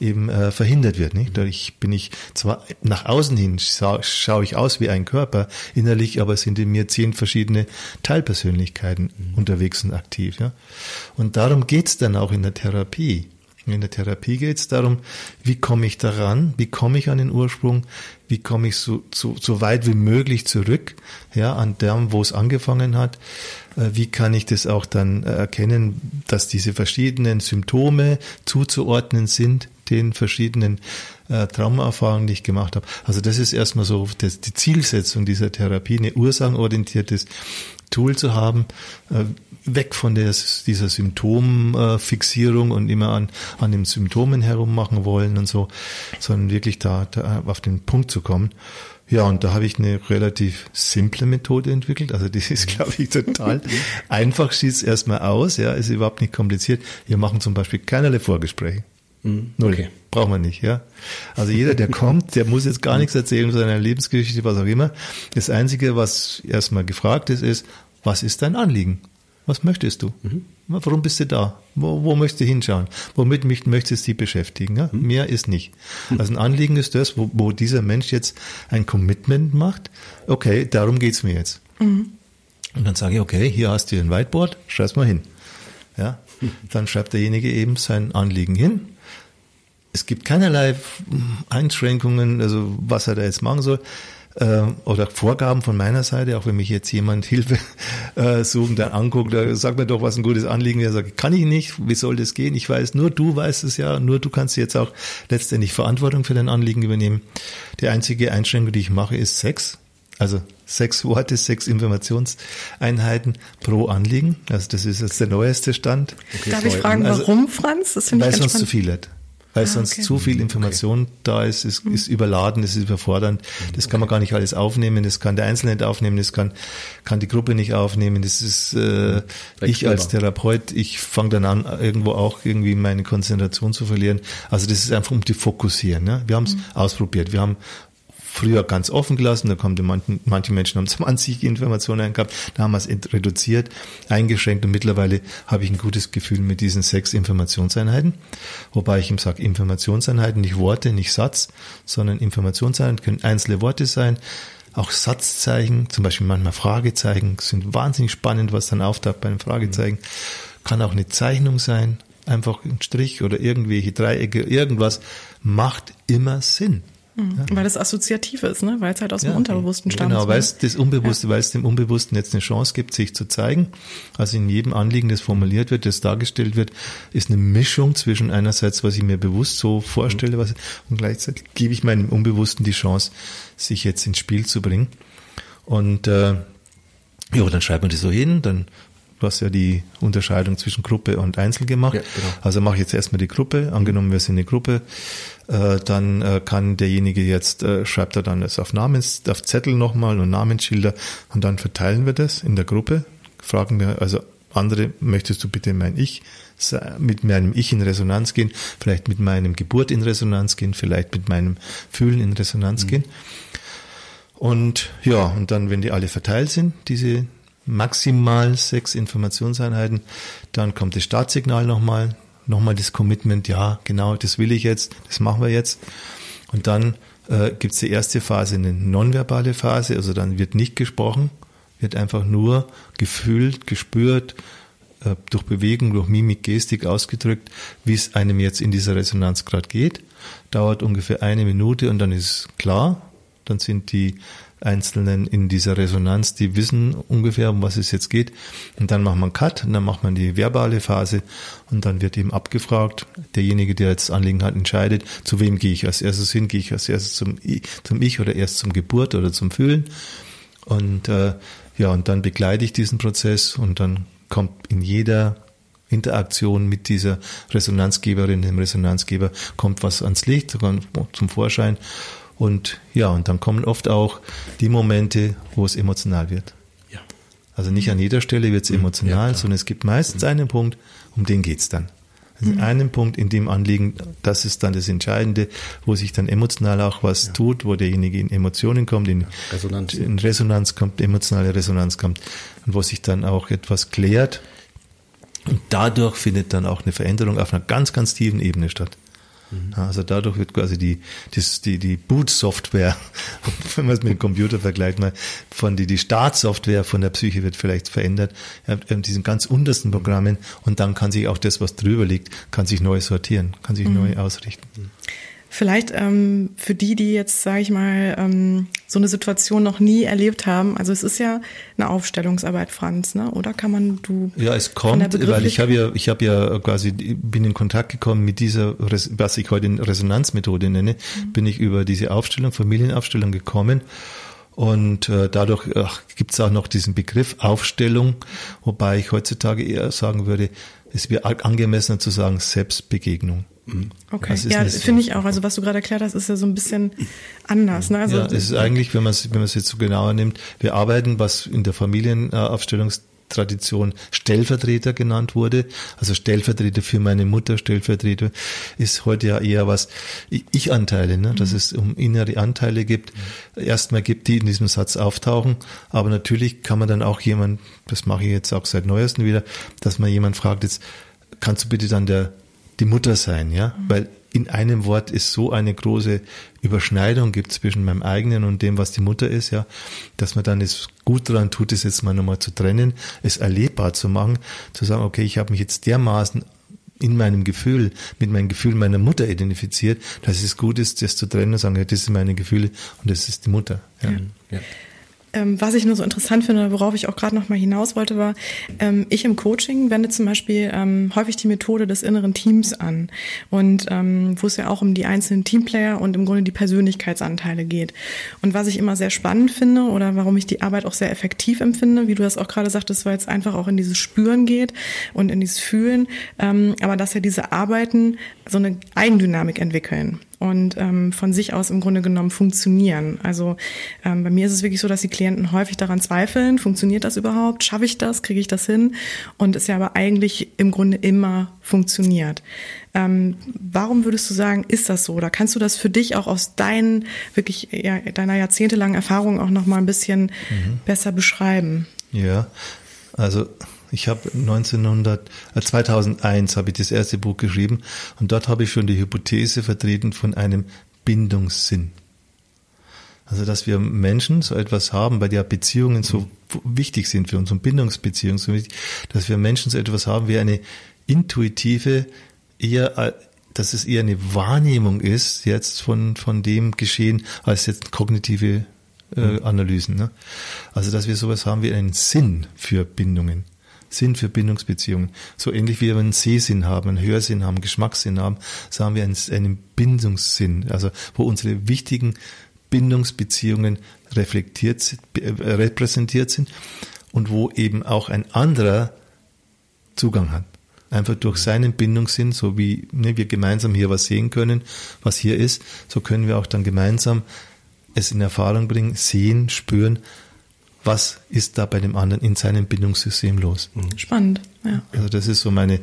eben äh, verhindert wird. Nicht? Dadurch bin ich zwar nach außen hin, scha schaue ich aus wie ein Körper, innerlich aber sind in mir zehn verschiedene Teilpersönlichkeiten mhm. unterwegs und aktiv. Ja? Und darum geht's dann auch in der Therapie. In der Therapie geht es darum, wie komme ich daran, wie komme ich an den Ursprung, wie komme ich so, so, so weit wie möglich zurück, ja, an dem, wo es angefangen hat. Äh, wie kann ich das auch dann äh, erkennen, dass diese verschiedenen Symptome zuzuordnen sind, den verschiedenen äh, Traumaerfahrungen, die ich gemacht habe. Also das ist erstmal so das, die Zielsetzung dieser Therapie, eine ursachenorientiertes Tool zu haben, äh, weg von der, dieser Symptomfixierung und immer an, an den Symptomen herummachen wollen und so, sondern wirklich da, da auf den Punkt zu kommen. Ja, und da habe ich eine relativ simple Methode entwickelt. Also das ist, glaube ich, total einfach, schießt erstmal aus, ja, ist überhaupt nicht kompliziert. Wir machen zum Beispiel keinerlei Vorgespräche. Mhm. Null. Okay. Braucht man nicht, ja. Also jeder, der kommt, der muss jetzt gar nichts erzählen von seiner Lebensgeschichte, was auch immer. Das Einzige, was erstmal gefragt ist, ist, was ist dein Anliegen? Was möchtest du? Mhm. Warum bist du da? Wo, wo möchtest du hinschauen? Womit möchtest du dich beschäftigen? Ja? Mhm. Mehr ist nicht. Mhm. Also ein Anliegen ist das, wo, wo dieser Mensch jetzt ein Commitment macht. Okay, darum geht's mir jetzt. Mhm. Und dann sage ich, okay, hier hast du ein Whiteboard, schreib's mal hin. Ja, dann schreibt derjenige eben sein Anliegen hin. Es gibt keinerlei Einschränkungen, also was er da jetzt machen soll. äh, oder Vorgaben von meiner Seite, auch wenn mich jetzt jemand Hilfe äh, suchen, dann anguckt, da sag mir doch, was ein gutes Anliegen wäre. Sag, kann ich nicht, wie soll das gehen? Ich weiß, nur du weißt es ja, nur du kannst jetzt auch letztendlich Verantwortung für dein Anliegen übernehmen. Die einzige Einschränkung, die ich mache, ist Sex. Also sechs Worte, sechs Informationseinheiten pro Anliegen. Also das ist jetzt der neueste Stand. Okay, Darf ich fragen, also, warum, Franz? Das weil es sonst zu viel hat. Weil ah, sonst okay. zu viel Information okay. da ist, ist, ist mhm. überladen, ist überfordernd. Das kann man gar nicht alles aufnehmen, das kann der Einzelne nicht aufnehmen, das kann, kann die Gruppe nicht aufnehmen. Das ist äh, ich als Therapeut, ich fange dann an, irgendwo auch irgendwie meine Konzentration zu verlieren. Also das ist einfach um die Fokussieren. Ne? Wir haben es mhm. ausprobiert. Wir haben früher ganz offen gelassen, da kommen die manchen, manche Menschen haben 20 Informationen gehabt, da haben wir es reduziert, eingeschränkt und mittlerweile habe ich ein gutes Gefühl mit diesen sechs Informationseinheiten, wobei ich ihm sage, Informationseinheiten, nicht Worte, nicht Satz, sondern Informationseinheiten können einzelne Worte sein, auch Satzzeichen, zum Beispiel manchmal Fragezeichen, sind wahnsinnig spannend, was dann auftaucht bei einem Fragezeichen, kann auch eine Zeichnung sein, einfach ein Strich oder irgendwelche Dreiecke, irgendwas, macht immer Sinn. Mhm. Ja. Weil das assoziativ ist, ne? weil es halt aus dem ja, Unterbewussten stammt. Genau, weil es das Unbewusste, ja. weil es dem Unbewussten jetzt eine Chance gibt, sich zu zeigen. Also in jedem Anliegen, das formuliert wird, das dargestellt wird, ist eine Mischung zwischen einerseits, was ich mir bewusst so vorstelle, was, und gleichzeitig gebe ich meinem Unbewussten die Chance, sich jetzt ins Spiel zu bringen. Und äh, ja, dann schreibt man das so hin, dann Du hast ja die Unterscheidung zwischen Gruppe und Einzel gemacht. Ja, genau. Also mache ich jetzt erstmal die Gruppe. Angenommen, wir sind eine Gruppe, äh, dann äh, kann derjenige jetzt, äh, schreibt er dann das auf Namens, auf Zettel nochmal und Namensschilder und dann verteilen wir das in der Gruppe. Fragen wir, also andere, möchtest du bitte mein Ich, mit meinem Ich in Resonanz gehen, vielleicht mit meinem Geburt in Resonanz gehen, vielleicht mit meinem Fühlen in Resonanz mhm. gehen. Und ja, und dann, wenn die alle verteilt sind, diese maximal sechs Informationseinheiten. Dann kommt das Startsignal nochmal, nochmal das Commitment, ja, genau, das will ich jetzt, das machen wir jetzt. Und dann äh, gibt es die erste Phase, eine nonverbale Phase, also dann wird nicht gesprochen, wird einfach nur gefühlt, gespürt, äh, durch Bewegung, durch Mimik, Gestik ausgedrückt, wie es einem jetzt in dieser Resonanz gerade geht. Dauert ungefähr eine Minute und dann ist klar, dann sind die Einzelnen in dieser Resonanz, die wissen ungefähr, um was es jetzt geht. Und dann macht man Cut und dann macht man die verbale Phase und dann wird eben abgefragt. Derjenige, der jetzt Anliegen hat, entscheidet, zu wem gehe ich als erstes hin, gehe ich als erstes zum, zum Ich oder erst zum Geburt oder zum Fühlen. Und äh, ja, und dann begleite ich diesen Prozess und dann kommt in jeder Interaktion mit dieser Resonanzgeberin, dem Resonanzgeber, kommt was ans Licht, zum Vorschein. Und ja, und dann kommen oft auch die Momente, wo es emotional wird. Ja. Also nicht an jeder Stelle wird es mhm. emotional, ja, sondern es gibt meistens mhm. einen Punkt, um den geht's dann. Also mhm. einen Punkt in dem Anliegen, das ist dann das Entscheidende, wo sich dann emotional auch was ja. tut, wo derjenige in Emotionen kommt, in Resonanz. in Resonanz kommt, emotionale Resonanz kommt und wo sich dann auch etwas klärt. Und dadurch findet dann auch eine Veränderung auf einer ganz, ganz tiefen Ebene statt. Mhm. Also dadurch wird quasi die, die, die, die Boot-Software, wenn man es mit dem Computer vergleicht, mal von die, die Startsoftware von der Psyche wird vielleicht verändert, ja, diesen ganz untersten Programmen und dann kann sich auch das, was drüber liegt, kann sich neu sortieren, kann sich mhm. neu ausrichten. Vielleicht ähm, für die, die jetzt, sage ich mal, ähm, so eine Situation noch nie erlebt haben. Also es ist ja eine Aufstellungsarbeit, Franz, ne? Oder kann man du? Ja, es kommt, weil ich habe ja, ich habe ja quasi bin in Kontakt gekommen mit dieser, was ich heute Resonanzmethode nenne, mhm. bin ich über diese Aufstellung, Familienaufstellung gekommen. Und äh, dadurch gibt es auch noch diesen Begriff Aufstellung, wobei ich heutzutage eher sagen würde, es wäre angemessener zu sagen Selbstbegegnung. Mhm. Okay, ja, finde ich auch. Also was du gerade erklärt hast, ist ja so ein bisschen anders. Ne? Also, ja, es ist eigentlich, wenn man es wenn man es jetzt so genauer nimmt, wir arbeiten, was in der Familienaufstellungstradition Stellvertreter genannt wurde. Also Stellvertreter für meine Mutter, Stellvertreter ist heute ja eher was Ich-Anteile, ne? dass mhm. es um innere Anteile gibt. Mhm. Erstmal gibt, die in diesem Satz auftauchen. Aber natürlich kann man dann auch jemand, das mache ich jetzt auch seit neuesten wieder, dass man jemand fragt jetzt, kannst du bitte dann der die Mutter sein, ja, mhm. weil in einem Wort ist so eine große Überschneidung gibt zwischen meinem eigenen und dem, was die Mutter ist, ja, dass man dann es gut daran tut, es jetzt mal nochmal zu trennen, es erlebbar zu machen, zu sagen, okay, ich habe mich jetzt dermaßen in meinem Gefühl, mit meinem Gefühl meiner Mutter identifiziert, dass es gut ist, das zu trennen und sagen, ja, das sind meine Gefühle und das ist die Mutter. Ja. ja. Ähm, was ich nur so interessant finde, worauf ich auch gerade noch mal hinaus wollte, war, ähm, ich im Coaching wende zum Beispiel ähm, häufig die Methode des inneren Teams an und ähm, wo es ja auch um die einzelnen Teamplayer und im Grunde die Persönlichkeitsanteile geht. Und was ich immer sehr spannend finde oder warum ich die Arbeit auch sehr effektiv empfinde, wie du das auch gerade sagtest, weil es einfach auch in dieses Spüren geht und in dieses Fühlen, ähm, aber dass ja diese Arbeiten so eine Eigendynamik entwickeln und ähm, von sich aus im Grunde genommen funktionieren. Also ähm, bei mir ist es wirklich so, dass die Klienten häufig daran zweifeln, funktioniert das überhaupt, schaffe ich das, kriege ich das hin und es ja aber eigentlich im Grunde immer funktioniert. Ähm, warum würdest du sagen, ist das so? Oder kannst du das für dich auch aus deinen wirklich ja, deiner jahrzehntelangen Erfahrung auch noch mal ein bisschen mhm. besser beschreiben? Ja, also ich habe 1900, äh, 2001 habe ich das erste Buch geschrieben und dort habe ich schon die Hypothese vertreten von einem Bindungssinn. Also, dass wir Menschen so etwas haben, weil ja Beziehungen so wichtig sind für uns und Bindungsbeziehungen so wichtig, dass wir Menschen so etwas haben wie eine intuitive, eher, äh, dass es eher eine Wahrnehmung ist jetzt von, von dem Geschehen, als jetzt kognitive äh, mhm. Analysen. Ne? Also, dass wir sowas haben wie einen Sinn für Bindungen. Sinn für Bindungsbeziehungen. So ähnlich wie wir einen Sehsinn haben, einen Hörsinn haben, Geschmackssinn haben, so haben wir einen, einen Bindungssinn, also wo unsere wichtigen Bindungsbeziehungen reflektiert, äh, repräsentiert sind und wo eben auch ein anderer Zugang hat. Einfach durch seinen Bindungssinn, so wie ne, wir gemeinsam hier was sehen können, was hier ist, so können wir auch dann gemeinsam es in Erfahrung bringen, sehen, spüren, was ist da bei dem anderen in seinem Bindungssystem los. Mhm. Spannend, ja. Also das ist so meine ja.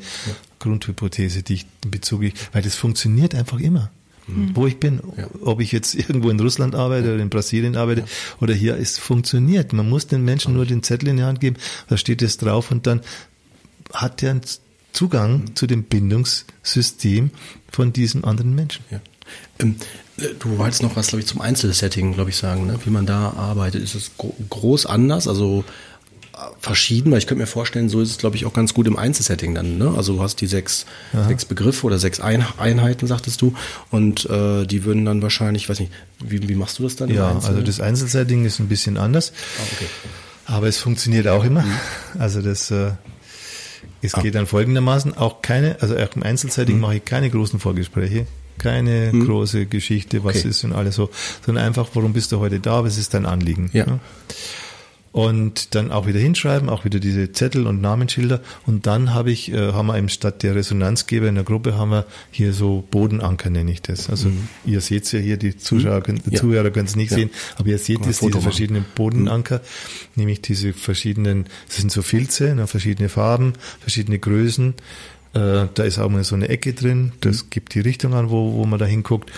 Grundhypothese, die ich in Bezug, weil das funktioniert einfach immer. Mhm. Wo ich bin, ja. ob ich jetzt irgendwo in Russland arbeite oder in Brasilien arbeite oder hier, es funktioniert. Man muss den Menschen nur den Zettel in die Hand geben, da steht es drauf und dann hat er einen Zugang mhm. zu dem Bindungssystem von diesem anderen Menschen. Ja. Ähm, Du wolltest noch was, glaube ich, zum Einzelsetting, glaube ich, sagen, ne? wie man da arbeitet. Ist es groß anders, also äh, verschieden, weil ich könnte mir vorstellen, so ist es, glaube ich, auch ganz gut im Einzelsetting dann. Ne? Also du hast die sechs, sechs Begriffe oder sechs Einheiten, sagtest du, und äh, die würden dann wahrscheinlich, weiß nicht, wie, wie machst du das dann? Ja, also das Einzelsetting ist ein bisschen anders, ah, okay. aber es funktioniert auch immer. Mhm. Also das äh, es ah. geht dann folgendermaßen, auch keine, also auch im Einzelsetting mhm. mache ich keine großen Vorgespräche keine hm. große Geschichte, was okay. ist und alles so, sondern einfach, warum bist du heute da, was ist dein Anliegen? Ja. ja? Und dann auch wieder hinschreiben, auch wieder diese Zettel und Namensschilder. Und dann habe ich, äh, haben wir eben statt der Resonanzgeber in der Gruppe haben wir hier so Bodenanker, nenne ich das. Also mhm. ihr seht ja hier, die Zuschauer, können, die ja. Zuhörer können es nicht ja. sehen, aber ihr seht jetzt diese verschiedenen Bodenanker, mhm. nämlich diese verschiedenen, das sind so Filze, ne, verschiedene Farben, verschiedene Größen, äh, da ist auch mal so eine Ecke drin, das mhm. gibt die Richtung an, wo, wo man da hinguckt.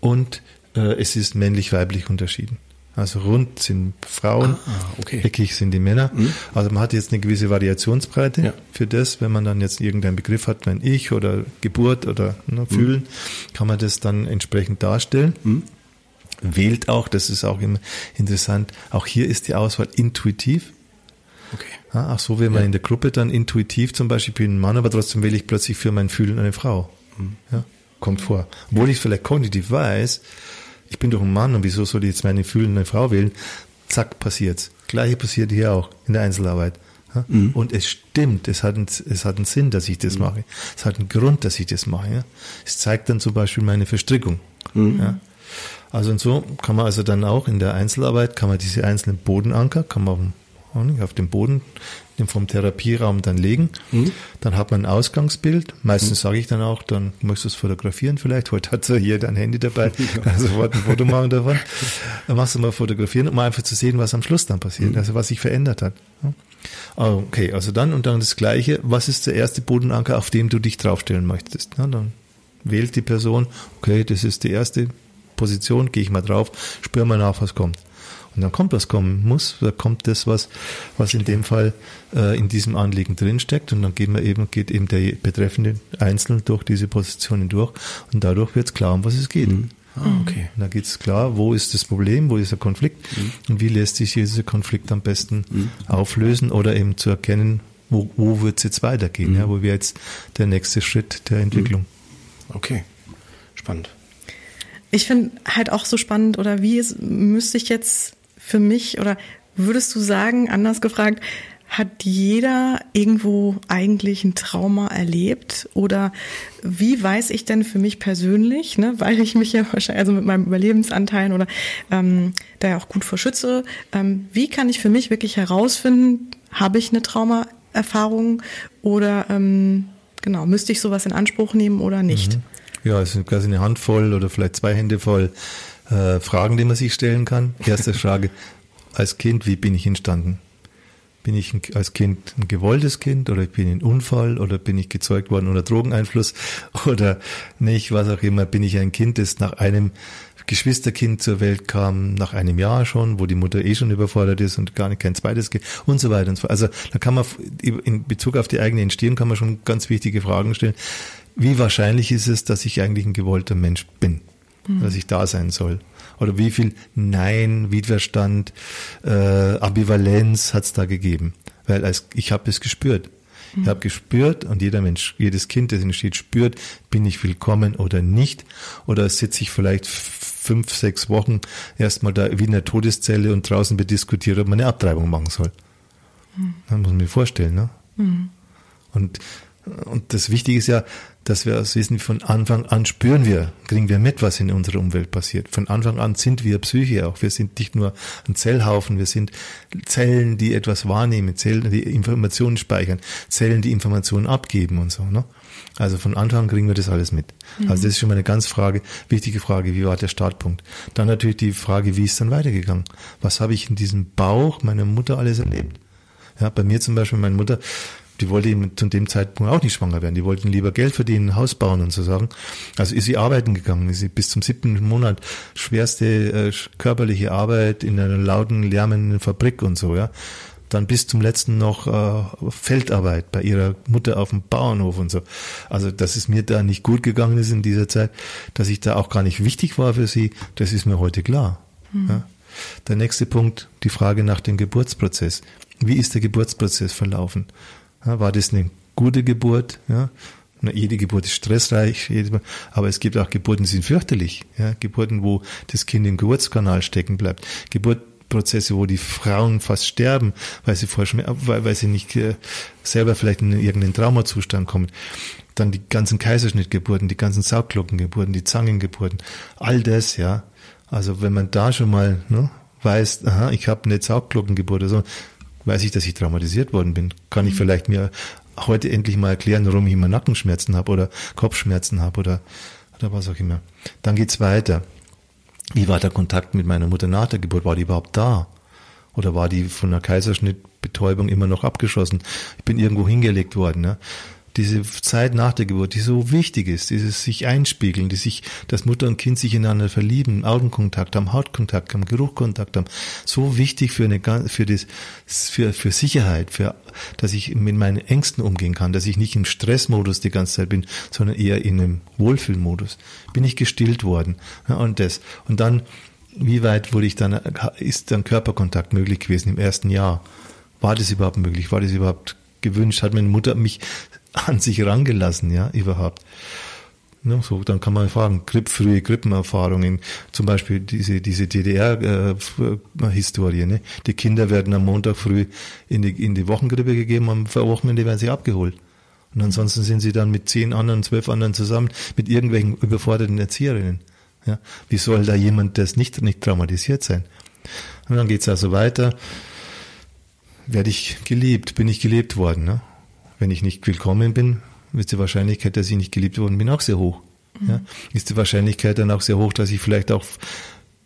Und äh, es ist männlich-weiblich unterschieden. Also rund sind Frauen, ah, okay. eckig sind die Männer. Mhm. Also man hat jetzt eine gewisse Variationsbreite ja. für das. Wenn man dann jetzt irgendeinen Begriff hat, wenn ich oder Geburt oder ne, mhm. fühlen, mhm. kann man das dann entsprechend darstellen. Mhm. Wählt auch, das ist auch immer interessant, auch hier ist die Auswahl intuitiv. Okay. Ja, ach so, wenn man ja. in der Gruppe dann intuitiv zum Beispiel, ich bin ein Mann, aber trotzdem wähle ich plötzlich für mein Fühlen eine Frau. Mhm. Ja, kommt vor. Obwohl ich vielleicht kognitiv weiß, ich bin doch ein Mann und wieso soll ich jetzt meine Fühlen eine Frau wählen? Zack, passiert's. Gleiche passiert hier auch in der Einzelarbeit. Ja? Mhm. Und es stimmt, es hat, einen, es hat einen Sinn, dass ich das mhm. mache. Es hat einen Grund, dass ich das mache. Ja? Es zeigt dann zum Beispiel meine Verstrickung. Mhm. Ja? Also und so kann man also dann auch in der Einzelarbeit, kann man diese einzelnen Bodenanker, kann man auf dem Boden vom Therapieraum dann legen. Mhm. Dann hat man ein Ausgangsbild. Meistens mhm. sage ich dann auch, dann möchtest du es fotografieren vielleicht. Heute hat er hier dein Handy dabei, also sofort ein Foto machen davon. Dann machst du mal fotografieren, um einfach zu sehen, was am Schluss dann passiert, mhm. also was sich verändert hat. Okay, also dann und dann das Gleiche. Was ist der erste Bodenanker, auf dem du dich draufstellen möchtest? dann wählt die Person, okay, das ist die erste Position, gehe ich mal drauf, spür mal nach, was kommt. Und dann kommt, was kommen muss, da kommt das, was, was in dem Fall äh, in diesem Anliegen drinsteckt und dann geht man eben, geht eben der betreffende einzeln durch diese Positionen durch und dadurch wird es klar, um was es geht. Mhm. Ah, okay. Und da geht es klar, wo ist das Problem, wo ist der Konflikt mhm. und wie lässt sich dieser Konflikt am besten mhm. auflösen oder eben zu erkennen, wo, wo wird es jetzt weitergehen? Mhm. Ja, wo wäre jetzt der nächste Schritt der Entwicklung? Okay, spannend. Ich finde halt auch so spannend, oder wie es, müsste ich jetzt für mich, oder würdest du sagen, anders gefragt, hat jeder irgendwo eigentlich ein Trauma erlebt? Oder wie weiß ich denn für mich persönlich, ne, weil ich mich ja wahrscheinlich also mit meinem Überlebensanteilen oder ähm, da ja auch gut verschütze, ähm, wie kann ich für mich wirklich herausfinden, habe ich eine Traumaerfahrung oder ähm, genau, müsste ich sowas in Anspruch nehmen oder nicht? Mhm. Ja, es sind quasi eine Handvoll oder vielleicht zwei Hände voll äh, Fragen, die man sich stellen kann. Erste Frage, als Kind, wie bin ich entstanden? Bin ich als Kind ein gewolltes Kind oder bin ich ein Unfall oder bin ich gezeugt worden unter Drogeneinfluss oder nicht, was auch immer, bin ich ein Kind, das nach einem Geschwisterkind zur Welt kam, nach einem Jahr schon, wo die Mutter eh schon überfordert ist und gar nicht kein zweites Kind und so weiter und so fort. Also da kann man in Bezug auf die eigene Entstehung kann man schon ganz wichtige Fragen stellen. Wie wahrscheinlich ist es, dass ich eigentlich ein gewollter Mensch bin, mhm. dass ich da sein soll? Oder wie viel Nein, Widerstand, äh, Ambivalenz hat es da gegeben? Weil als, ich habe es gespürt. Mhm. Ich habe gespürt und jeder Mensch, jedes Kind, das entsteht, spürt, bin ich willkommen oder nicht. Oder sitze ich vielleicht fünf, sechs Wochen erstmal da wie in der Todeszelle und draußen bediskutiert, ob man eine Abtreibung machen soll. Mhm. Das muss man mir vorstellen. Ne? Mhm. Und, und das Wichtige ist ja, dass wir es wissen, von Anfang an spüren wir, kriegen wir mit, was in unserer Umwelt passiert. Von Anfang an sind wir Psyche auch. Wir sind nicht nur ein Zellhaufen, wir sind Zellen, die etwas wahrnehmen, Zellen, die Informationen speichern, Zellen, die Informationen abgeben und so. Ne? Also von Anfang an kriegen wir das alles mit. Mhm. Also das ist schon mal eine ganz Frage, wichtige Frage, wie war der Startpunkt? Dann natürlich die Frage, wie ist dann weitergegangen? Was habe ich in diesem Bauch meiner Mutter alles erlebt? Ja, bei mir zum Beispiel, meine Mutter, die wollte eben zu dem Zeitpunkt auch nicht schwanger werden. Die wollten lieber Geld verdienen, ein Haus bauen und so Sachen. Also ist sie arbeiten gegangen, ist sie bis zum siebten Monat schwerste äh, körperliche Arbeit in einer lauten, lärmenden Fabrik und so, ja. Dann bis zum letzten noch äh, Feldarbeit bei ihrer Mutter auf dem Bauernhof und so. Also, dass es mir da nicht gut gegangen ist in dieser Zeit, dass ich da auch gar nicht wichtig war für sie, das ist mir heute klar. Mhm. Ja. Der nächste Punkt, die Frage nach dem Geburtsprozess. Wie ist der Geburtsprozess verlaufen? Ja, war das eine gute Geburt? Ja? Jede Geburt ist stressreich, aber es gibt auch Geburten, die sind fürchterlich. Ja? Geburten, wo das Kind im Geburtskanal stecken bleibt. Geburtprozesse, wo die Frauen fast sterben, weil sie, voll weil, weil sie nicht äh, selber vielleicht in irgendeinen Traumazustand kommen. Dann die ganzen Kaiserschnittgeburten, die ganzen Saugglockengeburten, die Zangengeburten, all das, ja. Also wenn man da schon mal ne, weiß, aha, ich habe eine Saugglockengeburt oder so, weiß ich, dass ich traumatisiert worden bin. Kann ich mhm. vielleicht mir heute endlich mal erklären, warum ich immer Nackenschmerzen habe oder Kopfschmerzen habe oder, oder was auch immer. Dann geht's weiter. Wie war der Kontakt mit meiner Mutter nach der Geburt? War die überhaupt da? Oder war die von der Kaiserschnittbetäubung immer noch abgeschossen? Ich bin irgendwo hingelegt worden. Ne? Diese Zeit nach der Geburt, die so wichtig ist, dieses sich einspiegeln, die sich, dass Mutter und Kind sich ineinander verlieben, Augenkontakt haben, Hautkontakt haben, Geruchkontakt haben, so wichtig für eine, für das, für, für Sicherheit, für, dass ich mit meinen Ängsten umgehen kann, dass ich nicht im Stressmodus die ganze Zeit bin, sondern eher in einem Wohlfühlmodus. Bin ich gestillt worden, und das. Und dann, wie weit wurde ich dann, ist dann Körperkontakt möglich gewesen im ersten Jahr? War das überhaupt möglich? War das überhaupt gewünscht? Hat meine Mutter mich an sich rangelassen, ja, überhaupt. Ja, so, dann kann man fragen, Grip, frühe Grippenerfahrungen, zum Beispiel diese, diese DDR-Historie, äh, ne? Die Kinder werden am Montag früh in die, in die Wochengrippe gegeben, am Wochenende werden sie abgeholt. Und ansonsten sind sie dann mit zehn anderen, zwölf anderen zusammen, mit irgendwelchen überforderten Erzieherinnen. Ja? Wie soll da jemand das nicht, nicht traumatisiert sein? Und dann geht's also weiter. Werde ich geliebt? Bin ich gelebt worden? Ne? Wenn ich nicht willkommen bin, ist die Wahrscheinlichkeit, dass ich nicht geliebt worden bin, auch sehr hoch. Mhm. Ja? Ist die Wahrscheinlichkeit dann auch sehr hoch, dass ich vielleicht auch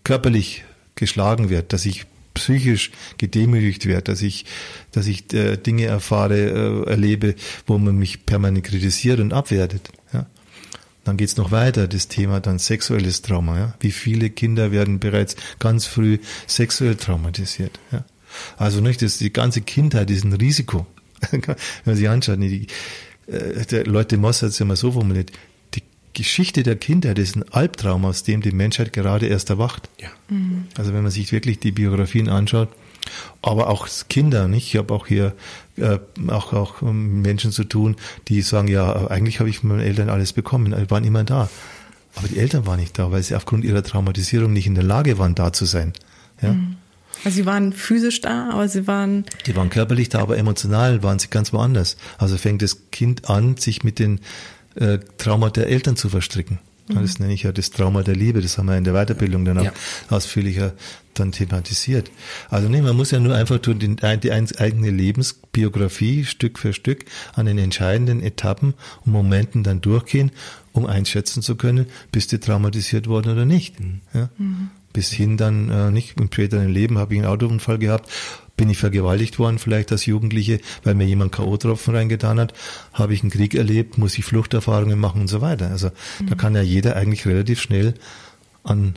körperlich geschlagen werde, dass ich psychisch gedemütigt werde, dass ich, dass ich äh, Dinge erfahre, äh, erlebe, wo man mich permanent kritisiert und abwertet. Ja? Dann geht's noch weiter, das Thema dann sexuelles Trauma. Ja? Wie viele Kinder werden bereits ganz früh sexuell traumatisiert? Ja? Also nicht, das die ganze Kindheit ist ein Risiko. Wenn man sich anschaut, die, äh, der Leute Moss hat es ja mal so formuliert, die Geschichte der Kindheit ist ein Albtraum, aus dem die Menschheit gerade erst erwacht. Ja. Mhm. Also wenn man sich wirklich die Biografien anschaut, Aber auch Kinder, nicht? Ich habe auch hier äh, auch, auch Menschen zu tun, die sagen, ja, eigentlich habe ich von meinen Eltern alles bekommen, die waren immer da. Aber die Eltern waren nicht da, weil sie aufgrund ihrer Traumatisierung nicht in der Lage waren, da zu sein. Ja? Mhm. Also sie waren physisch da, aber sie waren. Die waren körperlich da, aber emotional waren sie ganz woanders. Also fängt das Kind an, sich mit den äh, Trauma der Eltern zu verstricken. Mhm. Das nenne ich ja das Trauma der Liebe. Das haben wir in der Weiterbildung dann auch ja. ausführlicher dann thematisiert. Also nee, man muss ja nur einfach durch die, die eigene Lebensbiografie Stück für Stück an den entscheidenden Etappen und Momenten dann durchgehen, um einschätzen zu können, bist du traumatisiert worden oder nicht. Mhm. Ja? Mhm bis hin dann äh, nicht im späteren Leben habe ich einen Autounfall gehabt, bin ich vergewaltigt worden vielleicht als Jugendliche, weil mir jemand K.O.-Tropfen reingetan hat, habe ich einen Krieg erlebt, muss ich Fluchterfahrungen machen und so weiter. Also mhm. da kann ja jeder eigentlich relativ schnell an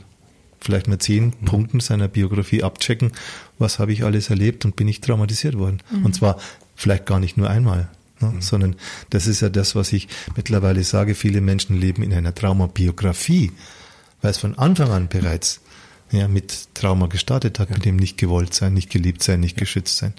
vielleicht mal zehn mhm. Punkten seiner Biografie abchecken, was habe ich alles erlebt und bin ich traumatisiert worden. Mhm. Und zwar vielleicht gar nicht nur einmal. Ne, mhm. sondern das ist ja das, was ich mittlerweile sage, viele Menschen leben in einer Traumabiografie, weil es von Anfang an bereits ja, mit Trauma gestartet hat, ja. mit dem nicht gewollt sein, nicht geliebt sein, nicht geschützt sein.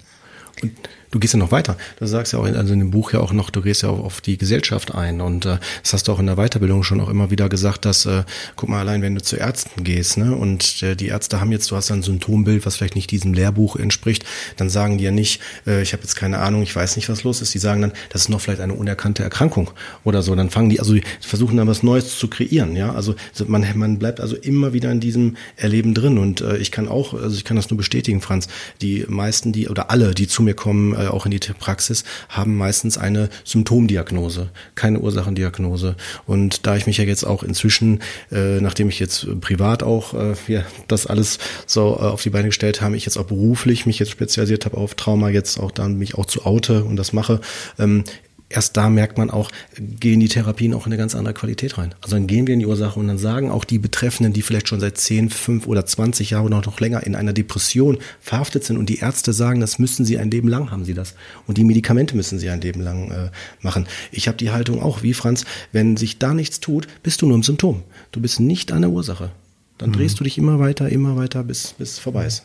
Und du gehst ja noch weiter. Du sagst ja auch in, also in dem Buch ja auch noch, du gehst ja auch auf die Gesellschaft ein und äh, das hast du auch in der Weiterbildung schon auch immer wieder gesagt, dass, äh, guck mal, allein wenn du zu Ärzten gehst, ne, und äh, die Ärzte haben jetzt, du hast ein Symptombild, was vielleicht nicht diesem Lehrbuch entspricht, dann sagen die ja nicht, äh, ich habe jetzt keine Ahnung, ich weiß nicht, was los ist. Die sagen dann, das ist noch vielleicht eine unerkannte Erkrankung oder so. Dann fangen die, also die versuchen dann was Neues zu kreieren, ja. Also man, man bleibt also immer wieder in diesem Erleben drin und äh, ich kann auch, also ich kann das nur bestätigen, Franz, die meisten, die oder alle, die zu mir kommen, äh, auch in die Praxis, haben meistens eine Symptomdiagnose, keine Ursachendiagnose. Und da ich mich ja jetzt auch inzwischen, äh, nachdem ich jetzt privat auch äh, ja, das alles so äh, auf die Beine gestellt habe, ich jetzt auch beruflich mich jetzt spezialisiert habe auf Trauma, jetzt auch dann mich auch zu oute und das mache, ähm, erst da merkt man auch, gehen die Therapien auch in eine ganz andere Qualität rein. Also dann gehen wir in die Ursache und dann sagen auch die Betreffenden, die vielleicht schon seit 10, 5 oder 20 Jahren oder noch länger in einer Depression verhaftet sind und die Ärzte sagen, das müssen sie ein Leben lang haben sie das. Und die Medikamente müssen sie ein Leben lang äh, machen. Ich habe die Haltung auch, wie Franz, wenn sich da nichts tut, bist du nur im Symptom. Du bist nicht an der Ursache. Dann mhm. drehst du dich immer weiter, immer weiter, bis bis vorbei ist.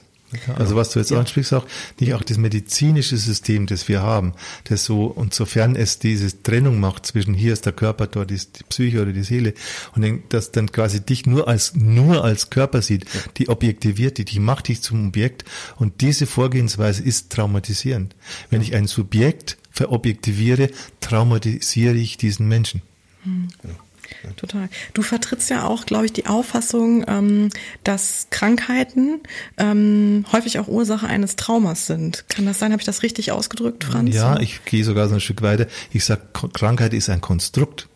Also was du jetzt ja. ansprichst, auch nicht auch das medizinische System, das wir haben, das so, und sofern es diese Trennung macht zwischen hier ist der Körper, dort ist die Psyche oder die Seele, und das dann quasi dich nur als, nur als Körper sieht, ja. die objektiviert die, die macht dich zum Objekt, und diese Vorgehensweise ist traumatisierend. Wenn ich ein Subjekt verobjektiviere, traumatisiere ich diesen Menschen. Mhm. Genau. Total. Du vertrittst ja auch, glaube ich, die Auffassung, ähm, dass Krankheiten ähm, häufig auch Ursache eines Traumas sind. Kann das sein? Habe ich das richtig ausgedrückt, Franz? Ja, ich gehe sogar so ein Stück weiter. Ich sage, Krankheit ist ein Konstrukt.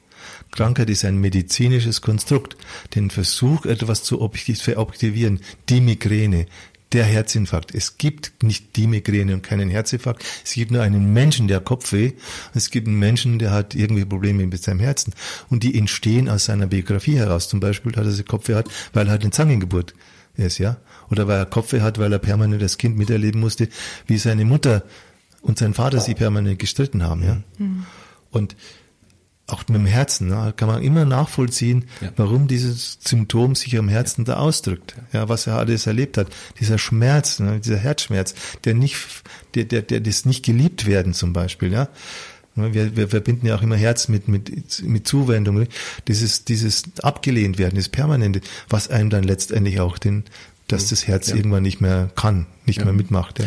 Krankheit ist ein medizinisches Konstrukt. Den Versuch, etwas zu verobjektivieren, die Migräne, der Herzinfarkt. Es gibt nicht die Migräne und keinen Herzinfarkt. Es gibt nur einen Menschen, der Kopfweh. Es gibt einen Menschen, der hat irgendwie Probleme mit seinem Herzen. Und die entstehen aus seiner Biografie heraus. Zum Beispiel hat er Kopfweh hat, weil er halt eine Zangengeburt ist, ja. Oder weil er Kopfweh hat, weil er permanent das Kind miterleben musste, wie seine Mutter und sein Vater sie permanent gestritten haben, ja. Mhm. Und auch mit dem Herzen, ne, kann man immer nachvollziehen, ja. warum dieses Symptom sich am Herzen da ausdrückt. Ja, was er alles erlebt hat. Dieser Schmerz, ne, dieser Herzschmerz, der nicht, der, der, der das nicht geliebt werden zum Beispiel, ja. Wir, wir verbinden ja auch immer Herz mit, mit, mit Zuwendung. Dieses, dieses abgelehnt werden, das Permanente, was einem dann letztendlich auch den, dass das Herz ja. irgendwann nicht mehr kann, nicht ja. mehr mitmacht. Ja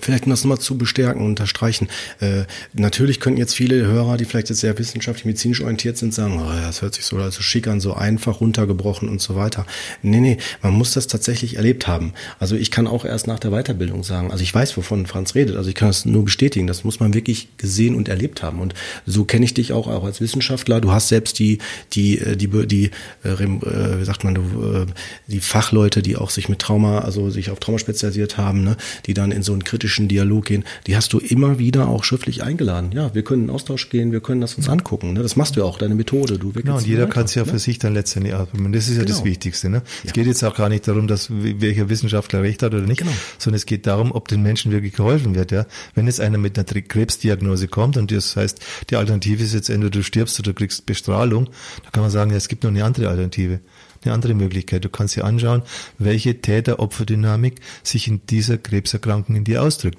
vielleicht um das nochmal zu bestärken und unterstreichen. Äh, natürlich könnten jetzt viele Hörer, die vielleicht jetzt sehr wissenschaftlich, medizinisch orientiert sind, sagen, oh, das hört sich so also schick an, so einfach runtergebrochen und so weiter. Nee, nee, man muss das tatsächlich erlebt haben. Also ich kann auch erst nach der Weiterbildung sagen, also ich weiß, wovon Franz redet, also ich kann das nur bestätigen, das muss man wirklich gesehen und erlebt haben. Und so kenne ich dich auch, auch als Wissenschaftler. Du hast selbst die, die, äh, die, die, die äh, wie sagt man, du, die Fachleute, die auch sich mit Trauma, also sich auf Trauma spezialisiert haben, ne, die dann in so einen kritischen kritischen Dialog gehen, die hast du immer wieder auch schriftlich eingeladen. Ja, wir können in Austausch gehen, wir können das uns angucken. Ne? Das machst du ja auch, deine Methode. Du genau, und jeder kann es ja ne? für sich dann letztendlich ausprobieren. Das ist ja genau. das Wichtigste. Ne? Es ja. geht jetzt auch gar nicht darum, dass welcher Wissenschaftler recht hat oder nicht, genau. sondern es geht darum, ob den Menschen wirklich geholfen wird. Ja? Wenn jetzt einer mit einer Krebsdiagnose kommt und das heißt, die Alternative ist jetzt entweder du stirbst oder du kriegst Bestrahlung, da kann man sagen, ja, es gibt noch eine andere Alternative. Eine andere Möglichkeit. Du kannst dir anschauen, welche Täter-Opfer-Dynamik sich in dieser Krebserkrankung in dir ausdrückt.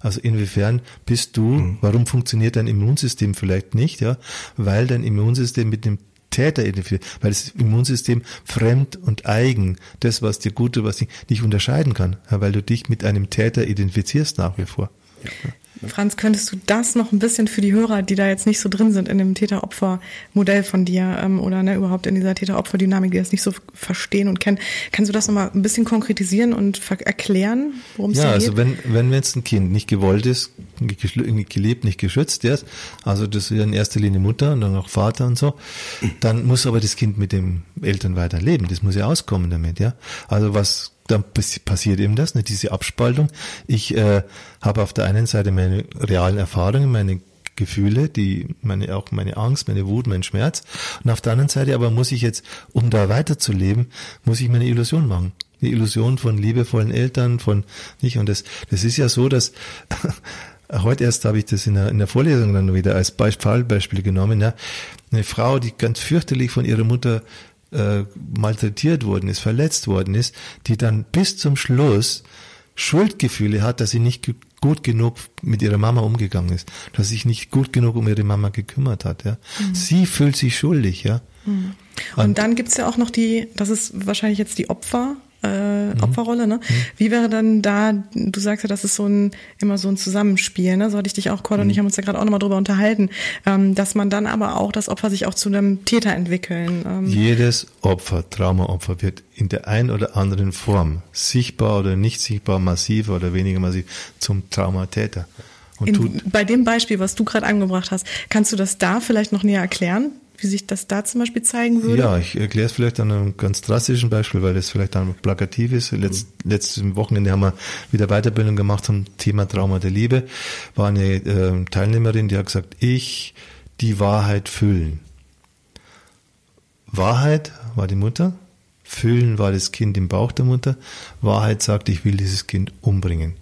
Also inwiefern bist du, mhm. warum funktioniert dein Immunsystem vielleicht nicht, ja? Weil dein Immunsystem mit dem Täter identifiziert, weil das Immunsystem fremd und eigen, das, was dir gut tut, was dich nicht unterscheiden kann, ja, weil du dich mit einem Täter identifizierst nach wie vor. Ja. Franz, könntest du das noch ein bisschen für die Hörer, die da jetzt nicht so drin sind in dem Täter-Opfer-Modell von dir ähm, oder ne, überhaupt in dieser Täter-Opfer-Dynamik, die das nicht so verstehen und kennen, kannst du das nochmal ein bisschen konkretisieren und erklären, worum es ja, da geht? Ja, also wenn, wenn jetzt ein Kind nicht gewollt ist, nicht gelebt, nicht geschützt ist, also das ist ja in erster Linie Mutter und dann auch Vater und so, dann muss aber das Kind mit dem Eltern weiter leben. Das muss ja auskommen damit, ja. Also was dann passiert eben das, ne, diese Abspaltung. Ich äh, habe auf der einen Seite meine realen Erfahrungen, meine Gefühle, die meine auch meine Angst, meine Wut, mein Schmerz. Und auf der anderen Seite aber muss ich jetzt, um da weiterzuleben, muss ich mir eine Illusion machen. Eine Illusion von liebevollen Eltern, von nicht. Und das, das ist ja so, dass heute erst habe ich das in der, in der Vorlesung dann wieder als Fallbeispiel genommen. Ja. Eine Frau, die ganz fürchterlich von ihrer Mutter äh, malträtiert worden ist, verletzt worden ist, die dann bis zum Schluss Schuldgefühle hat, dass sie nicht gut genug mit ihrer Mama umgegangen ist, dass sie sich nicht gut genug um ihre Mama gekümmert hat. Ja. Mhm. Sie fühlt sich schuldig, ja. Mhm. Und, Und, dann gibt's ja auch noch die, das ist wahrscheinlich jetzt die Opfer, äh, mhm. Opferrolle, ne? Mhm. Wie wäre dann da, du sagst ja, das ist so ein, immer so ein Zusammenspiel, ne? So hatte ich dich auch, Cord und mhm. ich haben uns ja gerade auch nochmal drüber unterhalten, ähm, dass man dann aber auch, das Opfer sich auch zu einem Täter entwickeln. Ähm. Jedes Opfer, Traumaopfer wird in der ein oder anderen Form, sichtbar oder nicht sichtbar, massiver oder weniger massiv, zum Traumatäter. In, bei dem Beispiel, was du gerade angebracht hast, kannst du das da vielleicht noch näher erklären? Wie sich das da zum Beispiel zeigen würde? Ja, ich erkläre es vielleicht an einem ganz drastischen Beispiel, weil das vielleicht dann plakativ ist. Letzt, letztes Wochenende haben wir wieder Weiterbildung gemacht zum Thema Trauma der Liebe. War eine äh, Teilnehmerin, die hat gesagt, ich die Wahrheit fühlen. Wahrheit war die Mutter, fühlen war das Kind im Bauch der Mutter, Wahrheit sagt, ich will dieses Kind umbringen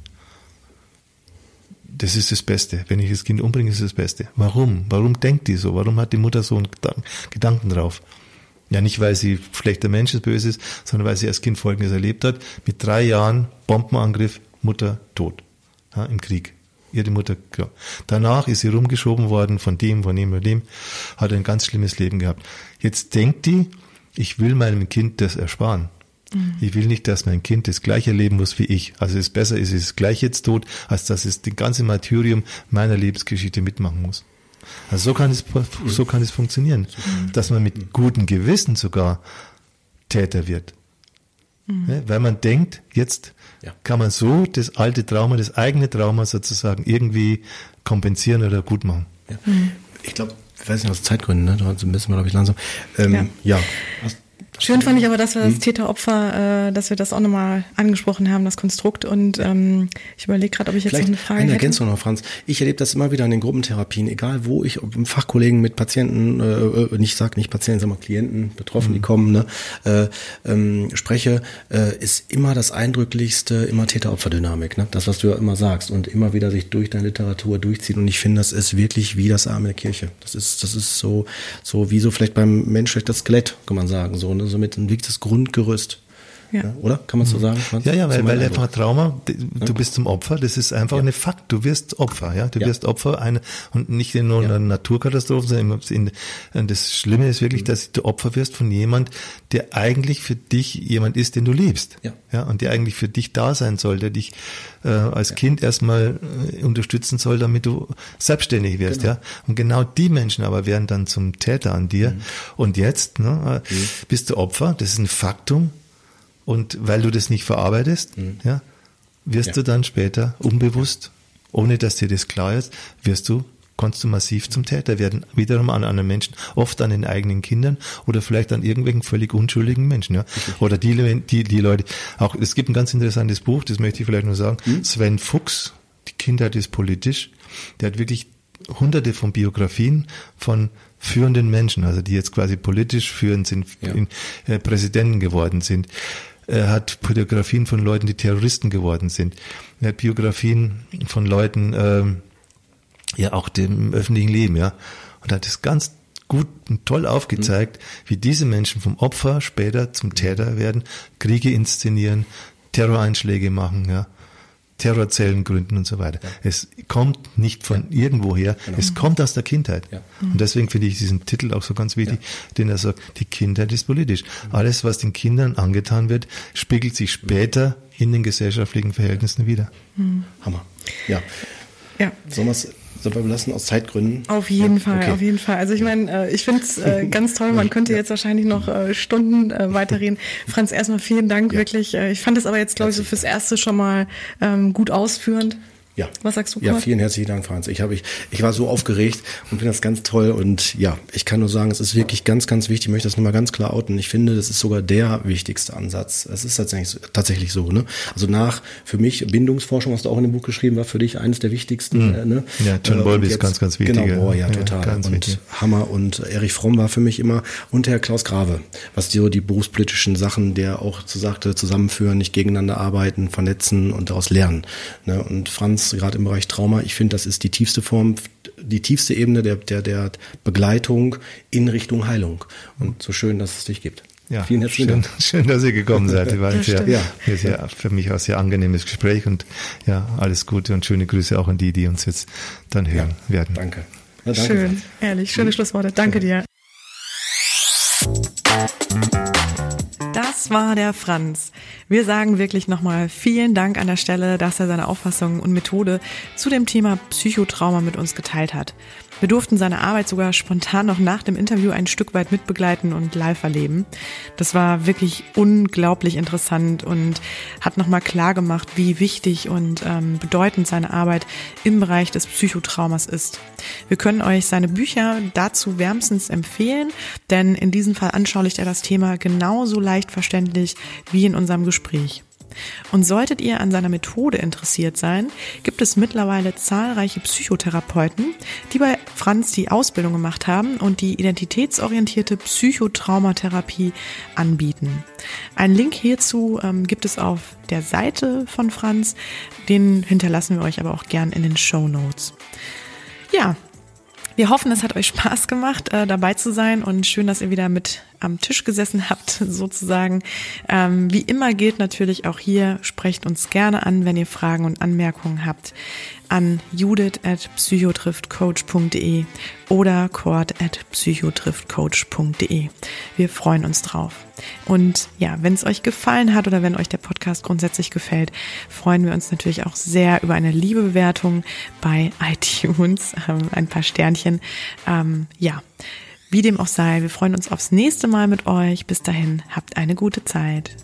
das ist das Beste. Wenn ich das Kind umbringe, ist das Beste. Warum? Warum denkt die so? Warum hat die Mutter so einen Gedanken drauf? Ja, nicht, weil sie schlechter Mensch ist, böse ist, sondern weil sie als Kind Folgendes erlebt hat. Mit drei Jahren Bombenangriff, Mutter tot. Ja, Im Krieg. Ihre Mutter, ja. Danach ist sie rumgeschoben worden von dem, von dem, von dem, hat ein ganz schlimmes Leben gehabt. Jetzt denkt die, ich will meinem Kind das ersparen. Mhm. Ich will nicht, dass mein Kind das gleiche erleben muss wie ich. Also es ist besser, es ist gleich jetzt tot, als dass es den ganzen Martyrium meiner Lebensgeschichte mitmachen muss. Also so kann es, so kann es funktionieren, mhm. dass man mit gutem Gewissen sogar Täter wird. Mhm. weil man denkt, jetzt ja. kann man so das alte Trauma, das eigene Trauma sozusagen irgendwie kompensieren oder gut machen. Ja. Mhm. Ich glaube, ich weiß nicht, aus Zeitgründen, ne? da müssen wir, glaube ich, langsam. Ähm, ja. ja. Schön fand ich aber, dass wir das hm. Täter-Opfer, äh, dass wir das auch nochmal angesprochen haben, das Konstrukt. Und ähm, ich überlege gerade, ob ich jetzt Vielleicht noch eine Frage eine Ergänzung noch, Franz. Ich erlebe das immer wieder in den Gruppentherapien, egal wo ich im Fachkollegen mit Patienten, äh, äh nicht sag nicht Patienten, sondern Klienten, Betroffenen, mhm. die kommen, ne, äh, ähm, spreche, äh, ist immer das Eindrücklichste, immer Täter-Opfer-Dynamik. Ne? Das, was du ja immer sagst und immer wieder sich durch deine Literatur durchzieht. Und ich finde, das ist wirklich wie das Arm in der Kirche. Das ist, das ist so, so wie so vielleicht beim Mensch das Skelett, kann man sagen, so, ne? Somit liegt das Grundgerüst. Ja. ja. oder? Kann man so sagen? Ja, ja, weil, weil einfach Trauma, du bist zum Opfer, das ist einfach ja. eine Fakt. Du wirst Opfer, ja. Du wirst Opfer einer, und nicht in nur einer Naturkatastrophe, sondern in, das Schlimme ist wirklich, dass du Opfer wirst von jemand, der eigentlich für dich jemand ist, den du liebst. Ja. Ja, und der eigentlich für dich da sein soll, der dich äh, als Kind erstmal äh, unterstützen soll, damit du selbstständig wirst, genau. ja. Und genau die Menschen aber werden dann zum Täter an dir. Mhm. Und jetzt, ne, mhm. bist du Opfer, das ist ein Faktum und weil du das nicht verarbeitest, mhm. ja, wirst ja. du dann später unbewusst, ohne dass dir das klar ist, wirst du kannst du massiv zum Täter werden, wiederum an anderen Menschen, oft an den eigenen Kindern oder vielleicht an irgendwelchen völlig unschuldigen Menschen, ja. Oder die, die, die Leute, auch, es gibt ein ganz interessantes Buch, das möchte ich vielleicht nur sagen, mhm. Sven Fuchs, die Kindheit ist politisch, der hat wirklich hunderte von Biografien von führenden Menschen, also die jetzt quasi politisch führend sind, ja. in, äh, Präsidenten geworden sind. Er hat Biografien von Leuten, die Terroristen geworden sind. Er hat Biografien von Leuten, ähm, ja auch dem öffentlichen Leben, ja. Und hat es ganz gut und toll aufgezeigt, mhm. wie diese Menschen vom Opfer später zum Täter werden, Kriege inszenieren, Terroreinschläge machen, ja. Terrorzellen gründen und so weiter. Ja. Es kommt nicht von ja. irgendwoher, genau. es kommt aus der Kindheit. Ja. Und deswegen finde ich diesen Titel auch so ganz wichtig, den er sagt, die Kindheit ist politisch. Alles, was den Kindern angetan wird, spiegelt sich später in den gesellschaftlichen Verhältnissen wieder. Mhm. Hammer. Ja. Ja. Sollen wir es dabei belassen aus Zeitgründen? Auf jeden ja? Fall, okay. auf jeden Fall. Also ich meine, äh, ich finde es äh, ganz toll. Man könnte jetzt wahrscheinlich noch äh, Stunden weiterreden. Franz, erstmal vielen Dank, ja. wirklich. Ich fand es aber jetzt, glaube ich, so fürs Erste schon mal ähm, gut ausführend. Ja. Was sagst du? Kurt? Ja, vielen herzlichen Dank, Franz. Ich habe ich, ich war so aufgeregt und finde das ganz toll und ja, ich kann nur sagen, es ist wirklich ganz, ganz wichtig. Ich möchte das nochmal ganz klar outen. Ich finde, das ist sogar der wichtigste Ansatz. Es ist tatsächlich, tatsächlich so. Ne? Also nach für mich Bindungsforschung, was du auch in dem Buch geschrieben, war für dich eines der wichtigsten. Mhm. Äh, ne? Ja, John äh, Bowlby ist ganz, ganz wichtig. Genau, boah, ja, total. Ja, und wichtig. Hammer und Erich Fromm war für mich immer und Herr Klaus Grave, was so die berufspolitischen Sachen, der auch zu sagte, zusammenführen, nicht gegeneinander arbeiten, vernetzen und daraus lernen. Ne? Und Franz gerade im Bereich Trauma Trauma. Ich finde, das ist die tiefste Form, die tiefste Ebene der, der, der Begleitung in Richtung Heilung. Und so schön, dass es dich gibt. Ja, Vielen herzlichen schön, Dank. Schön, dass ihr gekommen seid. War ein sehr, ja. sehr, für mich auch sehr angenehmes Gespräch und ja, alles Gute und schöne Grüße auch an die, die uns jetzt dann hören ja, werden. Danke. Ja, danke. Schön, ehrlich, schöne Schlussworte. Danke dir. Das war der Franz. Wir sagen wirklich nochmal vielen Dank an der Stelle, dass er seine Auffassung und Methode zu dem Thema Psychotrauma mit uns geteilt hat. Wir durften seine Arbeit sogar spontan noch nach dem Interview ein Stück weit mitbegleiten und live erleben. Das war wirklich unglaublich interessant und hat nochmal klar gemacht, wie wichtig und ähm, bedeutend seine Arbeit im Bereich des Psychotraumas ist. Wir können euch seine Bücher dazu wärmstens empfehlen, denn in diesem Fall anschaulicht er das Thema genauso leicht verständlich wie in unserem Gespräch. Und solltet ihr an seiner Methode interessiert sein, gibt es mittlerweile zahlreiche Psychotherapeuten, die bei Franz die Ausbildung gemacht haben und die identitätsorientierte Psychotraumatherapie anbieten. Einen Link hierzu ähm, gibt es auf der Seite von Franz. Den hinterlassen wir euch aber auch gern in den Show Notes. Ja, wir hoffen, es hat euch Spaß gemacht, äh, dabei zu sein und schön, dass ihr wieder mit am Tisch gesessen habt, sozusagen. Ähm, wie immer gilt natürlich auch hier, sprecht uns gerne an, wenn ihr Fragen und Anmerkungen habt an judith at psychotriftcoach.de oder cord at psychotriftcoach.de. Wir freuen uns drauf. Und ja, wenn es euch gefallen hat oder wenn euch der Podcast grundsätzlich gefällt, freuen wir uns natürlich auch sehr über eine liebe Bewertung bei iTunes, ähm, ein paar Sternchen. Ähm, ja, wie dem auch sei, wir freuen uns aufs nächste Mal mit euch. Bis dahin, habt eine gute Zeit.